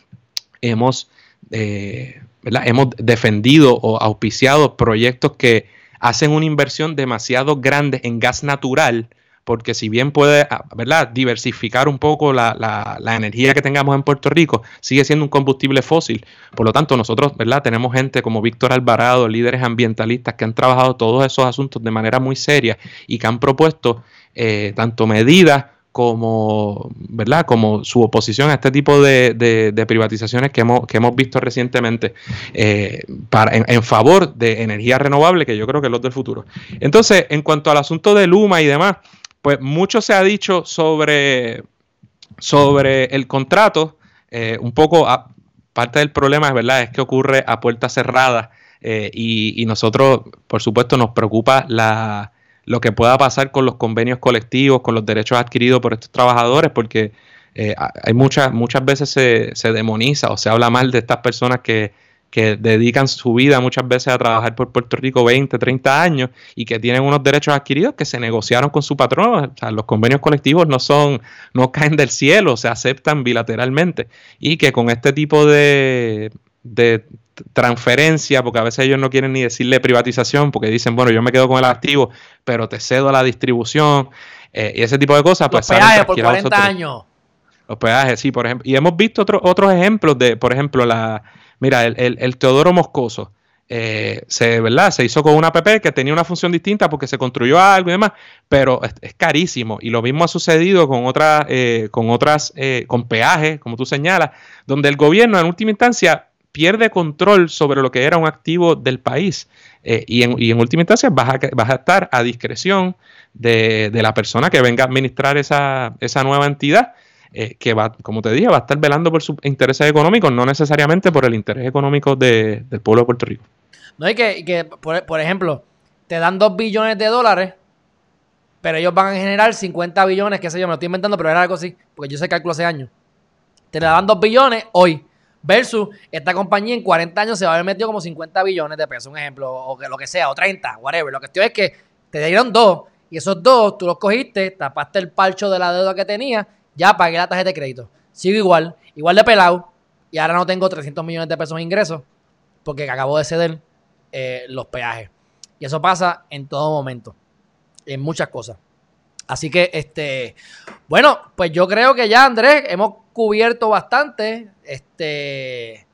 hemos, eh, hemos defendido o auspiciado proyectos que hacen una inversión demasiado grande en gas natural porque si bien puede ah, ¿verdad? diversificar un poco la, la, energía que tengamos en Puerto Rico, sigue siendo un combustible fósil. Por lo tanto, nosotros ¿verdad? tenemos gente como Víctor Alvarado, líderes ambientalistas que han trabajado todos esos asuntos de manera muy seria y que han propuesto eh, tanto medidas como, ¿verdad? como su oposición a este tipo de, privatizaciones que hemos, que hemos visto recientemente eh, para, en, favor de energía renovable, que yo creo que es lo del futuro. Entonces, en cuanto al asunto de Luma y demás, pues mucho se ha dicho sobre, sobre el contrato. Eh, un poco, parte del problema es verdad, es que ocurre a puerta cerrada eh, y, nosotros, por supuesto, nos preocupa la, lo que pueda pasar con los convenios colectivos, con los derechos adquiridos por estos trabajadores, porque eh, hay muchas, muchas veces se, se demoniza o se habla mal de estas personas que, que dedican su vida muchas veces a trabajar por Puerto Rico 20, 30 años y que tienen unos derechos adquiridos que se negociaron con su patrón. O sea, los convenios colectivos no son, no caen del cielo, se aceptan bilateralmente y que con este tipo de, de transferencia, porque a veces ellos no quieren ni decirle privatización, porque dicen, bueno, yo me quedo con el activo, pero te cedo la distribución eh, y ese tipo de cosas. Los pues peajes por 40 años. Los peajes, sí, por ejemplo. Y hemos visto otros ejemplos de, por ejemplo, la Mira, el, Teodoro Moscoso. Eh, se, ¿verdad? se hizo con una app que tenía una función distinta porque se construyó algo y demás, pero es, carísimo. Y lo mismo ha sucedido con otras, eh, con otras, eh, con peajes, como tú señalas, donde el gobierno en última instancia pierde control sobre lo que era un activo del país. y, en, última instancia vas a, vas a estar a discreción de, de, la persona que venga a administrar esa, esa nueva entidad eh, que va, como te dije, va a estar velando por sus intereses económicos, no necesariamente por el interés económico del pueblo de Puerto Rico. No, hay que, por, ejemplo, te dan 2 billones de dólares, pero ellos van a generar 50 billones, qué sé yo, me lo estoy inventando, pero era algo así, porque yo sé cálculo hace años. Te dan 2 billones hoy, versus esta compañía en 40 años se va a haber metido como 50 billones de pesos, un ejemplo, o lo que sea, o 30, whatever. Lo que estoy es que te dieron dos, y esos dos tú los cogiste, tapaste el palcho de la deuda que tenías ya pagué la tarjeta de crédito. Sigo igual, igual de pelado, y ahora no tengo 300 millones de pesos de ingresos porque acabo de ceder eh, los peajes. Y eso pasa en todo momento, en muchas cosas. Así que, este, bueno, pues yo creo que ya, Andrés, hemos cubierto bastante. Este,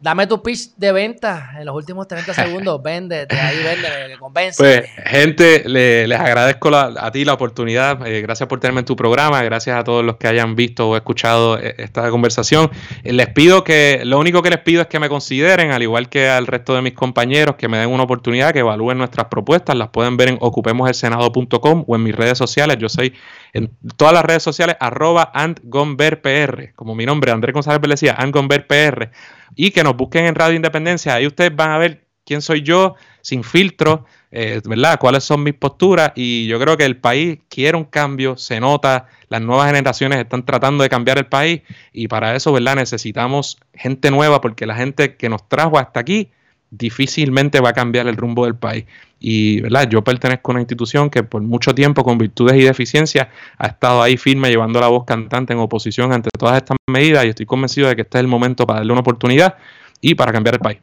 Dame tu pitch de venta en los últimos 30 segundos. Vende, ahí vende, convence. Pues, gente, les agradezco a ti la oportunidad. Eh, gracias por tenerme en tu programa. Gracias a todos los que hayan visto o escuchado eh, esta conversación. Eh, les pido que, lo único que les pido es que me consideren, al igual que al resto de mis compañeros, que me den una oportunidad, que evalúen nuestras propuestas. Las pueden ver en ocupemoselsenado.com o en mis redes sociales. Yo soy en todas las redes sociales, arroba andgomberpr, como mi nombre, Andrés González decía, andgomberpr y que nos busquen en Radio Independencia. Ahí ustedes van a ver quién soy yo, sin filtro, eh, ¿verdad? Cuáles son mis posturas. Y yo creo que el país quiere un cambio, se nota, las nuevas generaciones están tratando de cambiar el país y para eso, ¿verdad? Necesitamos gente nueva porque la gente que nos trajo hasta aquí difícilmente va a cambiar el rumbo del país. Y ¿verdad? yo pertenezco a una institución que por mucho tiempo, con virtudes y deficiencias, ha estado ahí firme llevando la voz cantante en oposición ante todas estas medidas y estoy convencido de que este es el momento para darle una oportunidad y para cambiar el país.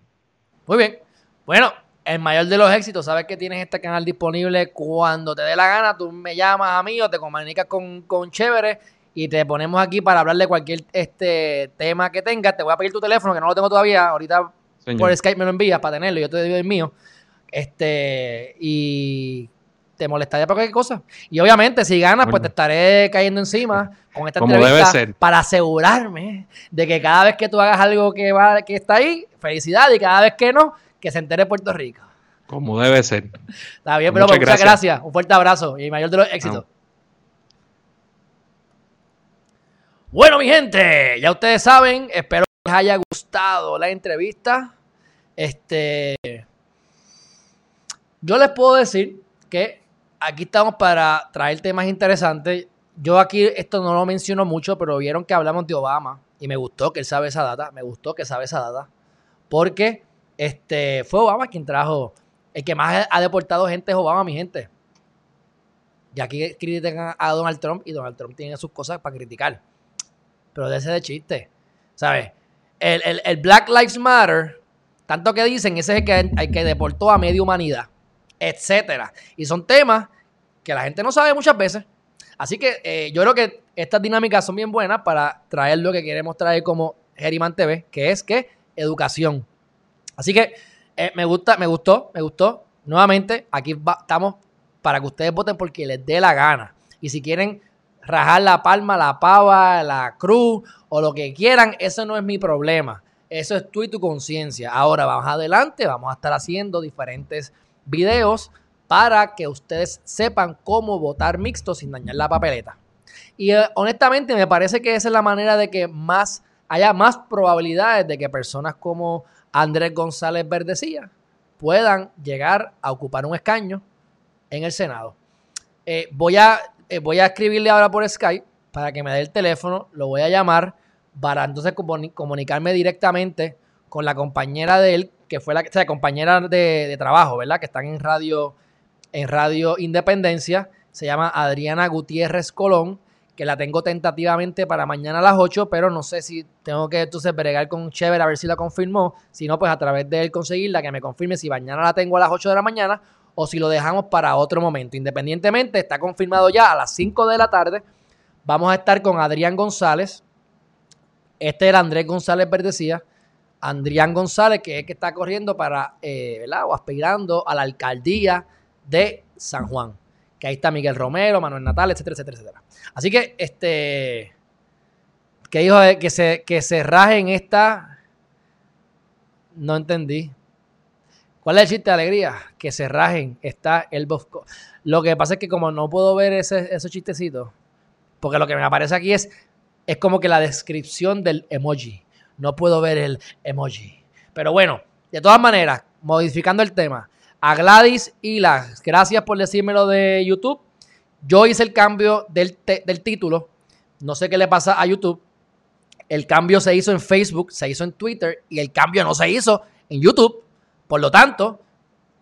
Muy bien. Bueno, el mayor de los éxitos, sabes que tienes este canal disponible cuando te dé la gana, tú me llamas a mí o te comunicas con, con Chévere y te ponemos aquí para hablar de cualquier este tema que tengas. Te voy a pedir tu teléfono, que no lo tengo todavía. Ahorita por Skype me lo envías para tenerlo, yo te doy el mío. Este, y te molestaría por cualquier cosa. Y obviamente, si ganas, pues te estaré cayendo encima con esta entrevista para asegurarme de que cada vez que tú hagas algo que va, que está ahí, felicidad, y cada vez que no, que se entere Puerto Rico. Como debe ser. Está bien, pero muchas, pues, gracias. Un fuerte abrazo y mayor de los éxitos. Bueno, mi gente, ya ustedes saben, espero que les haya gustado la entrevista. Este, yo les puedo decir que aquí estamos para traer temas interesantes. Yo aquí esto no lo menciono mucho, pero vieron que hablamos de Obama y me gustó que él sabe esa data, me gustó que sabe esa data, porque este, fue Obama quien trajo, el que más ha deportado gente es Obama, mi gente. Y aquí critican a Donald Trump y Donald Trump tiene sus cosas para criticar. Pero de ese de chiste, ¿sabes? El, el Black Lives Matter, tanto que dicen, ese es el que, el que deportó a media humanidad etcétera. Y son temas que la gente no sabe muchas veces. Así que eh, yo creo que estas dinámicas son bien buenas para traer lo que queremos traer como Geriman TV, que es que educación. Así que eh, me gusta, me gustó, me gustó. Nuevamente, aquí estamos para que ustedes voten porque les dé la gana. Y si quieren rajar la palma, la pava, la cruz o lo que quieran, eso no es mi problema. Eso es tú y tu conciencia. Ahora vamos adelante, vamos a estar haciendo diferentes videos para que ustedes sepan cómo votar mixto sin dañar la papeleta. Y eh, honestamente me parece que esa es la manera de que más haya más probabilidades de que personas como Andrés González Verdecía puedan llegar a ocupar un escaño en el Senado. Eh, voy, a, eh, voy a escribirle ahora por Skype para que me dé el teléfono, lo voy a llamar para entonces comunicarme directamente con la compañera de él, que fue la o sea, compañera de, trabajo, ¿verdad? Que están en radio, en Radio Independencia. Se llama Adriana Gutiérrez Colón, que la tengo tentativamente para mañana a las 8, pero no sé si tengo que entonces bregar con Chévere a ver si la confirmó. Si no, pues a través de él conseguirla, que me confirme si mañana la tengo a las 8 de la mañana o si lo dejamos para otro momento. Independientemente, está confirmado ya a las 5 de la tarde. Vamos a estar con Adrián González. Este era Andrés González Verdecía Andrián González, que es el que está corriendo para, eh, ¿verdad? O aspirando a la alcaldía de San Juan. Que ahí está Miguel Romero, Manuel Natal, etcétera, etcétera, etcétera. Así que, este, que dijo que se, que se raje en esta, no entendí. ¿Cuál es el chiste de alegría? Que se rajen, está el bosco. Lo que pasa es que como no puedo ver ese, esos chistecitos, porque lo que me aparece aquí es, es como que la descripción del emoji no puedo ver el emoji. Pero bueno, de todas maneras, modificando el tema, a Gladys y las gracias por decírmelo de YouTube. Yo hice el cambio del, del título. No sé qué le pasa a YouTube. El cambio se hizo en Facebook, se hizo en Twitter y el cambio no se hizo en YouTube. Por lo tanto,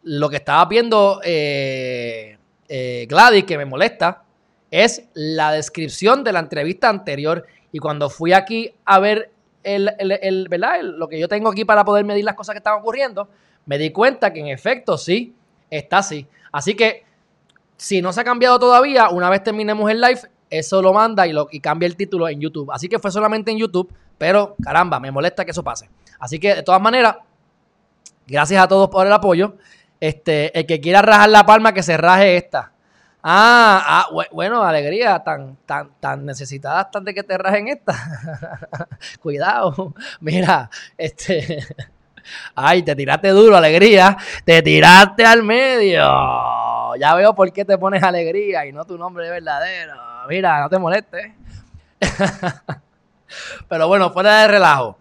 lo que estaba viendo eh, eh, Gladys, que me molesta, es la descripción de la entrevista anterior. Y cuando fui aquí a ver el, ¿verdad? lo que yo tengo aquí para poder medir las cosas que están ocurriendo, me di cuenta que en efecto sí, está así. Así que si no se ha cambiado todavía, una vez terminemos el live, eso lo manda y, lo, y cambia el título en YouTube. Así que fue solamente en YouTube, pero caramba, me molesta que eso pase. Así que de todas maneras, gracias a todos por el apoyo. Este, el que quiera rajar la palma, que se raje esta. Ah, ah bueno, alegría, tan, tan, tan necesitadas tan de que te rajen esta. Cuidado. Mira, este. Ay, te tiraste duro, alegría. Te tiraste al medio. Ya veo por qué te pones alegría y no tu nombre verdadero. Mira, no te molestes. Pero bueno, fuera de relajo.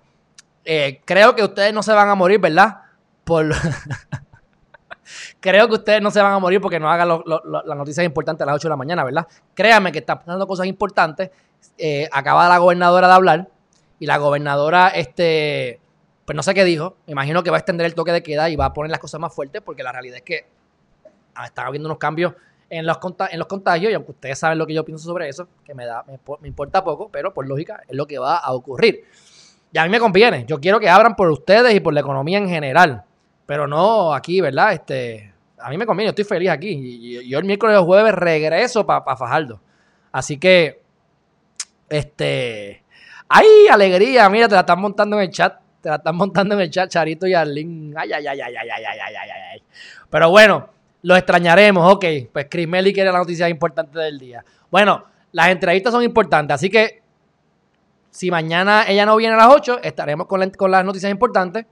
Eh, creo que ustedes no se van a morir, ¿verdad? Por. Creo que ustedes no se van a morir porque no hagan las noticias importantes a las 8 de la mañana, ¿verdad? Créanme que están pasando cosas importantes. Eh, acaba la gobernadora de hablar y la gobernadora, este, pues no sé qué dijo. Me imagino que va a extender el toque de queda y va a poner las cosas más fuertes porque la realidad es que están habiendo unos cambios en los, en los contagios y aunque ustedes saben lo que yo pienso sobre eso, que me, da, me importa poco, pero por lógica es lo que va a ocurrir. Y a mí me conviene. Yo quiero que abran por ustedes y por la economía en general. Pero no aquí, ¿verdad? Este, a mí me conviene, yo estoy feliz aquí. Y, yo el miércoles o jueves regreso para Fajardo. Así que, este. ¡Ay, alegría! Mira, te la están montando en el chat. Te la están montando en el chat, Charito y Arlene. Ay, ay, ay, ay, ay, ay, ay, ay, ay, ay. Pero bueno, Lo extrañaremos, ok. Pues Chris Melly quiere la noticia importante del día. Bueno, las entrevistas son importantes, así que si mañana ella no viene a las 8, estaremos con, con las noticias importantes.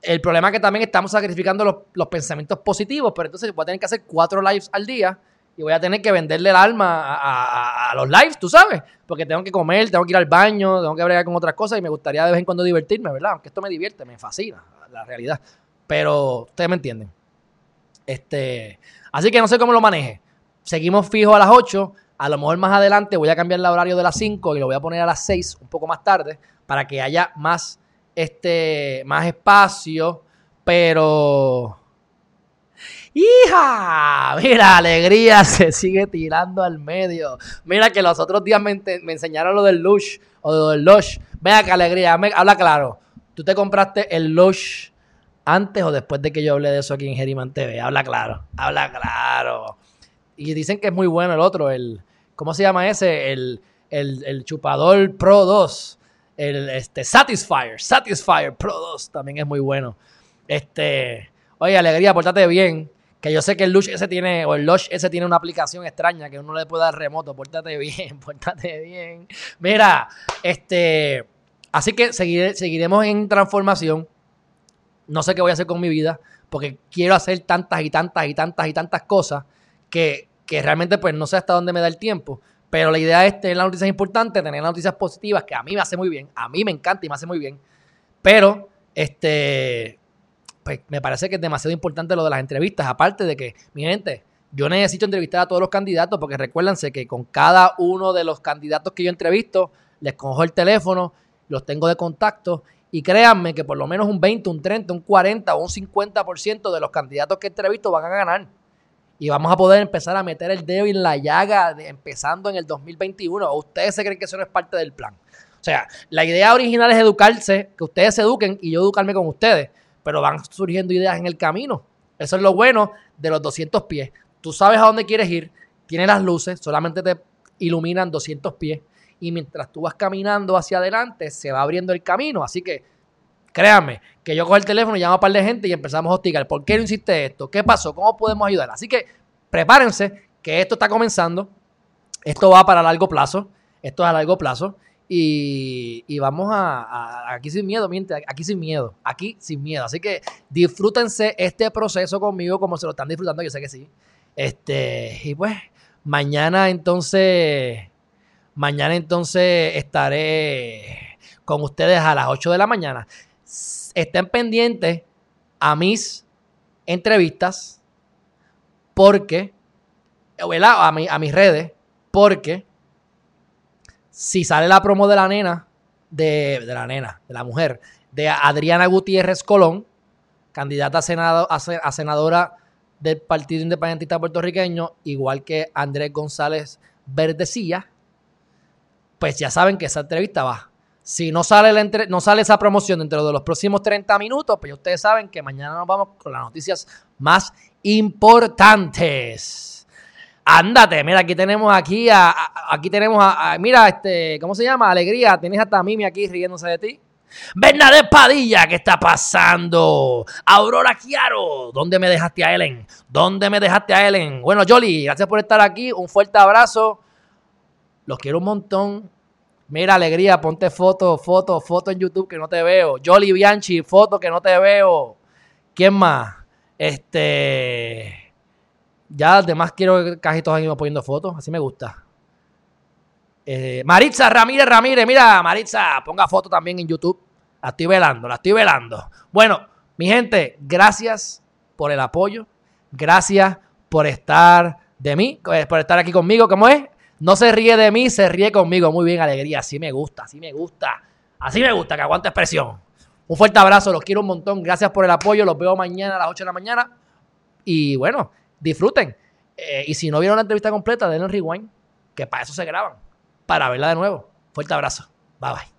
El problema es que también estamos sacrificando los, pensamientos positivos, pero entonces voy a tener que hacer cuatro lives al día y voy a tener que venderle el alma a, los lives, tú sabes, porque tengo que comer, tengo que ir al baño, tengo que bregar con otras cosas y me gustaría de vez en cuando divertirme, ¿verdad? Aunque esto me divierte, me fascina, la realidad. Pero ustedes me entienden. Este, así que no sé cómo lo maneje. Seguimos fijos a las 8. A lo mejor más adelante voy a cambiar el horario de las 5 y lo voy a poner a las 6, un poco más tarde, para que haya más este, más espacio, pero... ¡Hija! Mira, alegría se sigue tirando al medio. Mira que los otros días me, enseñaron lo del Lush o lo del Lush. Vea que alegría, habla claro. ¿Tú te compraste el Lush antes o después de que yo hablé de eso aquí en Geriman TV? Habla claro, habla claro. Y dicen que es muy bueno el otro, el... ¿Cómo se llama ese? El, el, el chupador Pro 2 el este, Satisfyer, Satisfyer Pro 2 también es muy bueno. Este, oye, alegría, pórtate bien. Que yo sé que el Lush ese tiene, o el Lush ese tiene una aplicación extraña que uno le puede dar remoto. Pórtate bien, pórtate bien. Mira, este, así que seguiremos en transformación. No sé qué voy a hacer con mi vida, porque quiero hacer tantas y tantas y tantas y tantas cosas que, que realmente pues no sé hasta dónde me da el tiempo. Pero la idea es tener las noticias importantes, tener las noticias positivas, que a mí me hace muy bien, a mí me encanta y me hace muy bien. Pero, este, pues me parece que es demasiado importante lo de las entrevistas. Aparte de que, mi gente, yo necesito entrevistar a todos los candidatos porque recuérdense que con cada uno de los candidatos que yo entrevisto, les cojo el teléfono, los tengo de contacto y créanme que por lo menos un 20, un 30, un 40 o un 50% de los candidatos que entrevisto van a ganar y vamos a poder empezar a meter el dedo en la llaga empezando en el 2021. ¿O ustedes se creen que eso no es parte del plan? O sea, la idea original es educarse, que ustedes se eduquen y yo educarme con ustedes, pero van surgiendo ideas en el camino. Eso es lo bueno de los 200 pies. Tú sabes a dónde quieres ir, tienes las luces, solamente te iluminan 200 pies y mientras tú vas caminando hacia adelante se va abriendo el camino. Así que Créanme, que yo cojo el teléfono, llamo a un par de gente y empezamos a hostigar. ¿Por qué no hiciste esto? ¿Qué pasó? ¿Cómo podemos ayudar? Así que prepárense, que esto está comenzando. Esto va para largo plazo. Esto es a largo plazo. Y, vamos a, aquí sin miedo, miente, aquí sin miedo, aquí sin miedo. Así que disfrútense este proceso conmigo como se lo están disfrutando, yo sé que sí. Este, y pues, mañana entonces, mañana entonces estaré con ustedes a las 8 de la mañana estén pendientes a mis entrevistas porque, A, a mis redes, porque si sale la promo de la nena, de, la nena, de la mujer, de Adriana Gutiérrez Colón, candidata a, senado, a senadora del Partido Independentista Puertorriqueño, igual que Andrés González Verdecilla, pues ya saben que esa entrevista va si no sale, la no sale esa promoción dentro de los próximos 30 minutos, pues ustedes saben que mañana nos vamos con las noticias más importantes. Ándate, mira, aquí tenemos aquí a, aquí tenemos mira, este, ¿cómo se llama? Alegría, tienes hasta a Mimi aquí riéndose de ti. Bernadette Padilla, ¿qué está pasando? Aurora Chiaro, ¿dónde me dejaste a Ellen? ¿Dónde me dejaste a Ellen? Bueno, Jolly, gracias por estar aquí. Un fuerte abrazo. Los quiero un montón. Mira, alegría, ponte foto, foto, foto en YouTube que no te veo. Jolly Bianchi, foto que no te veo. ¿Quién más? Este. Ya además quiero que casi todos aquí poniendo fotos. Así me gusta. Eh, Maritza Ramírez Ramírez, mira, Maritza, ponga foto también en YouTube. La estoy velando, la estoy velando. Bueno, mi gente, gracias por el apoyo. Gracias por estar de mí, eh, por estar aquí conmigo. ¿Cómo es? No se ríe de mí, se ríe conmigo. Muy bien, alegría. Así me gusta, así me gusta. Así me gusta, que aguante expresión. Un fuerte abrazo, los quiero un montón. Gracias por el apoyo. Los veo mañana a las 8 de la mañana. Y bueno, disfruten. Eh, y si no vieron la entrevista completa, denle rewind, que para eso se graban. Para verla de nuevo. Fuerte abrazo. Bye bye.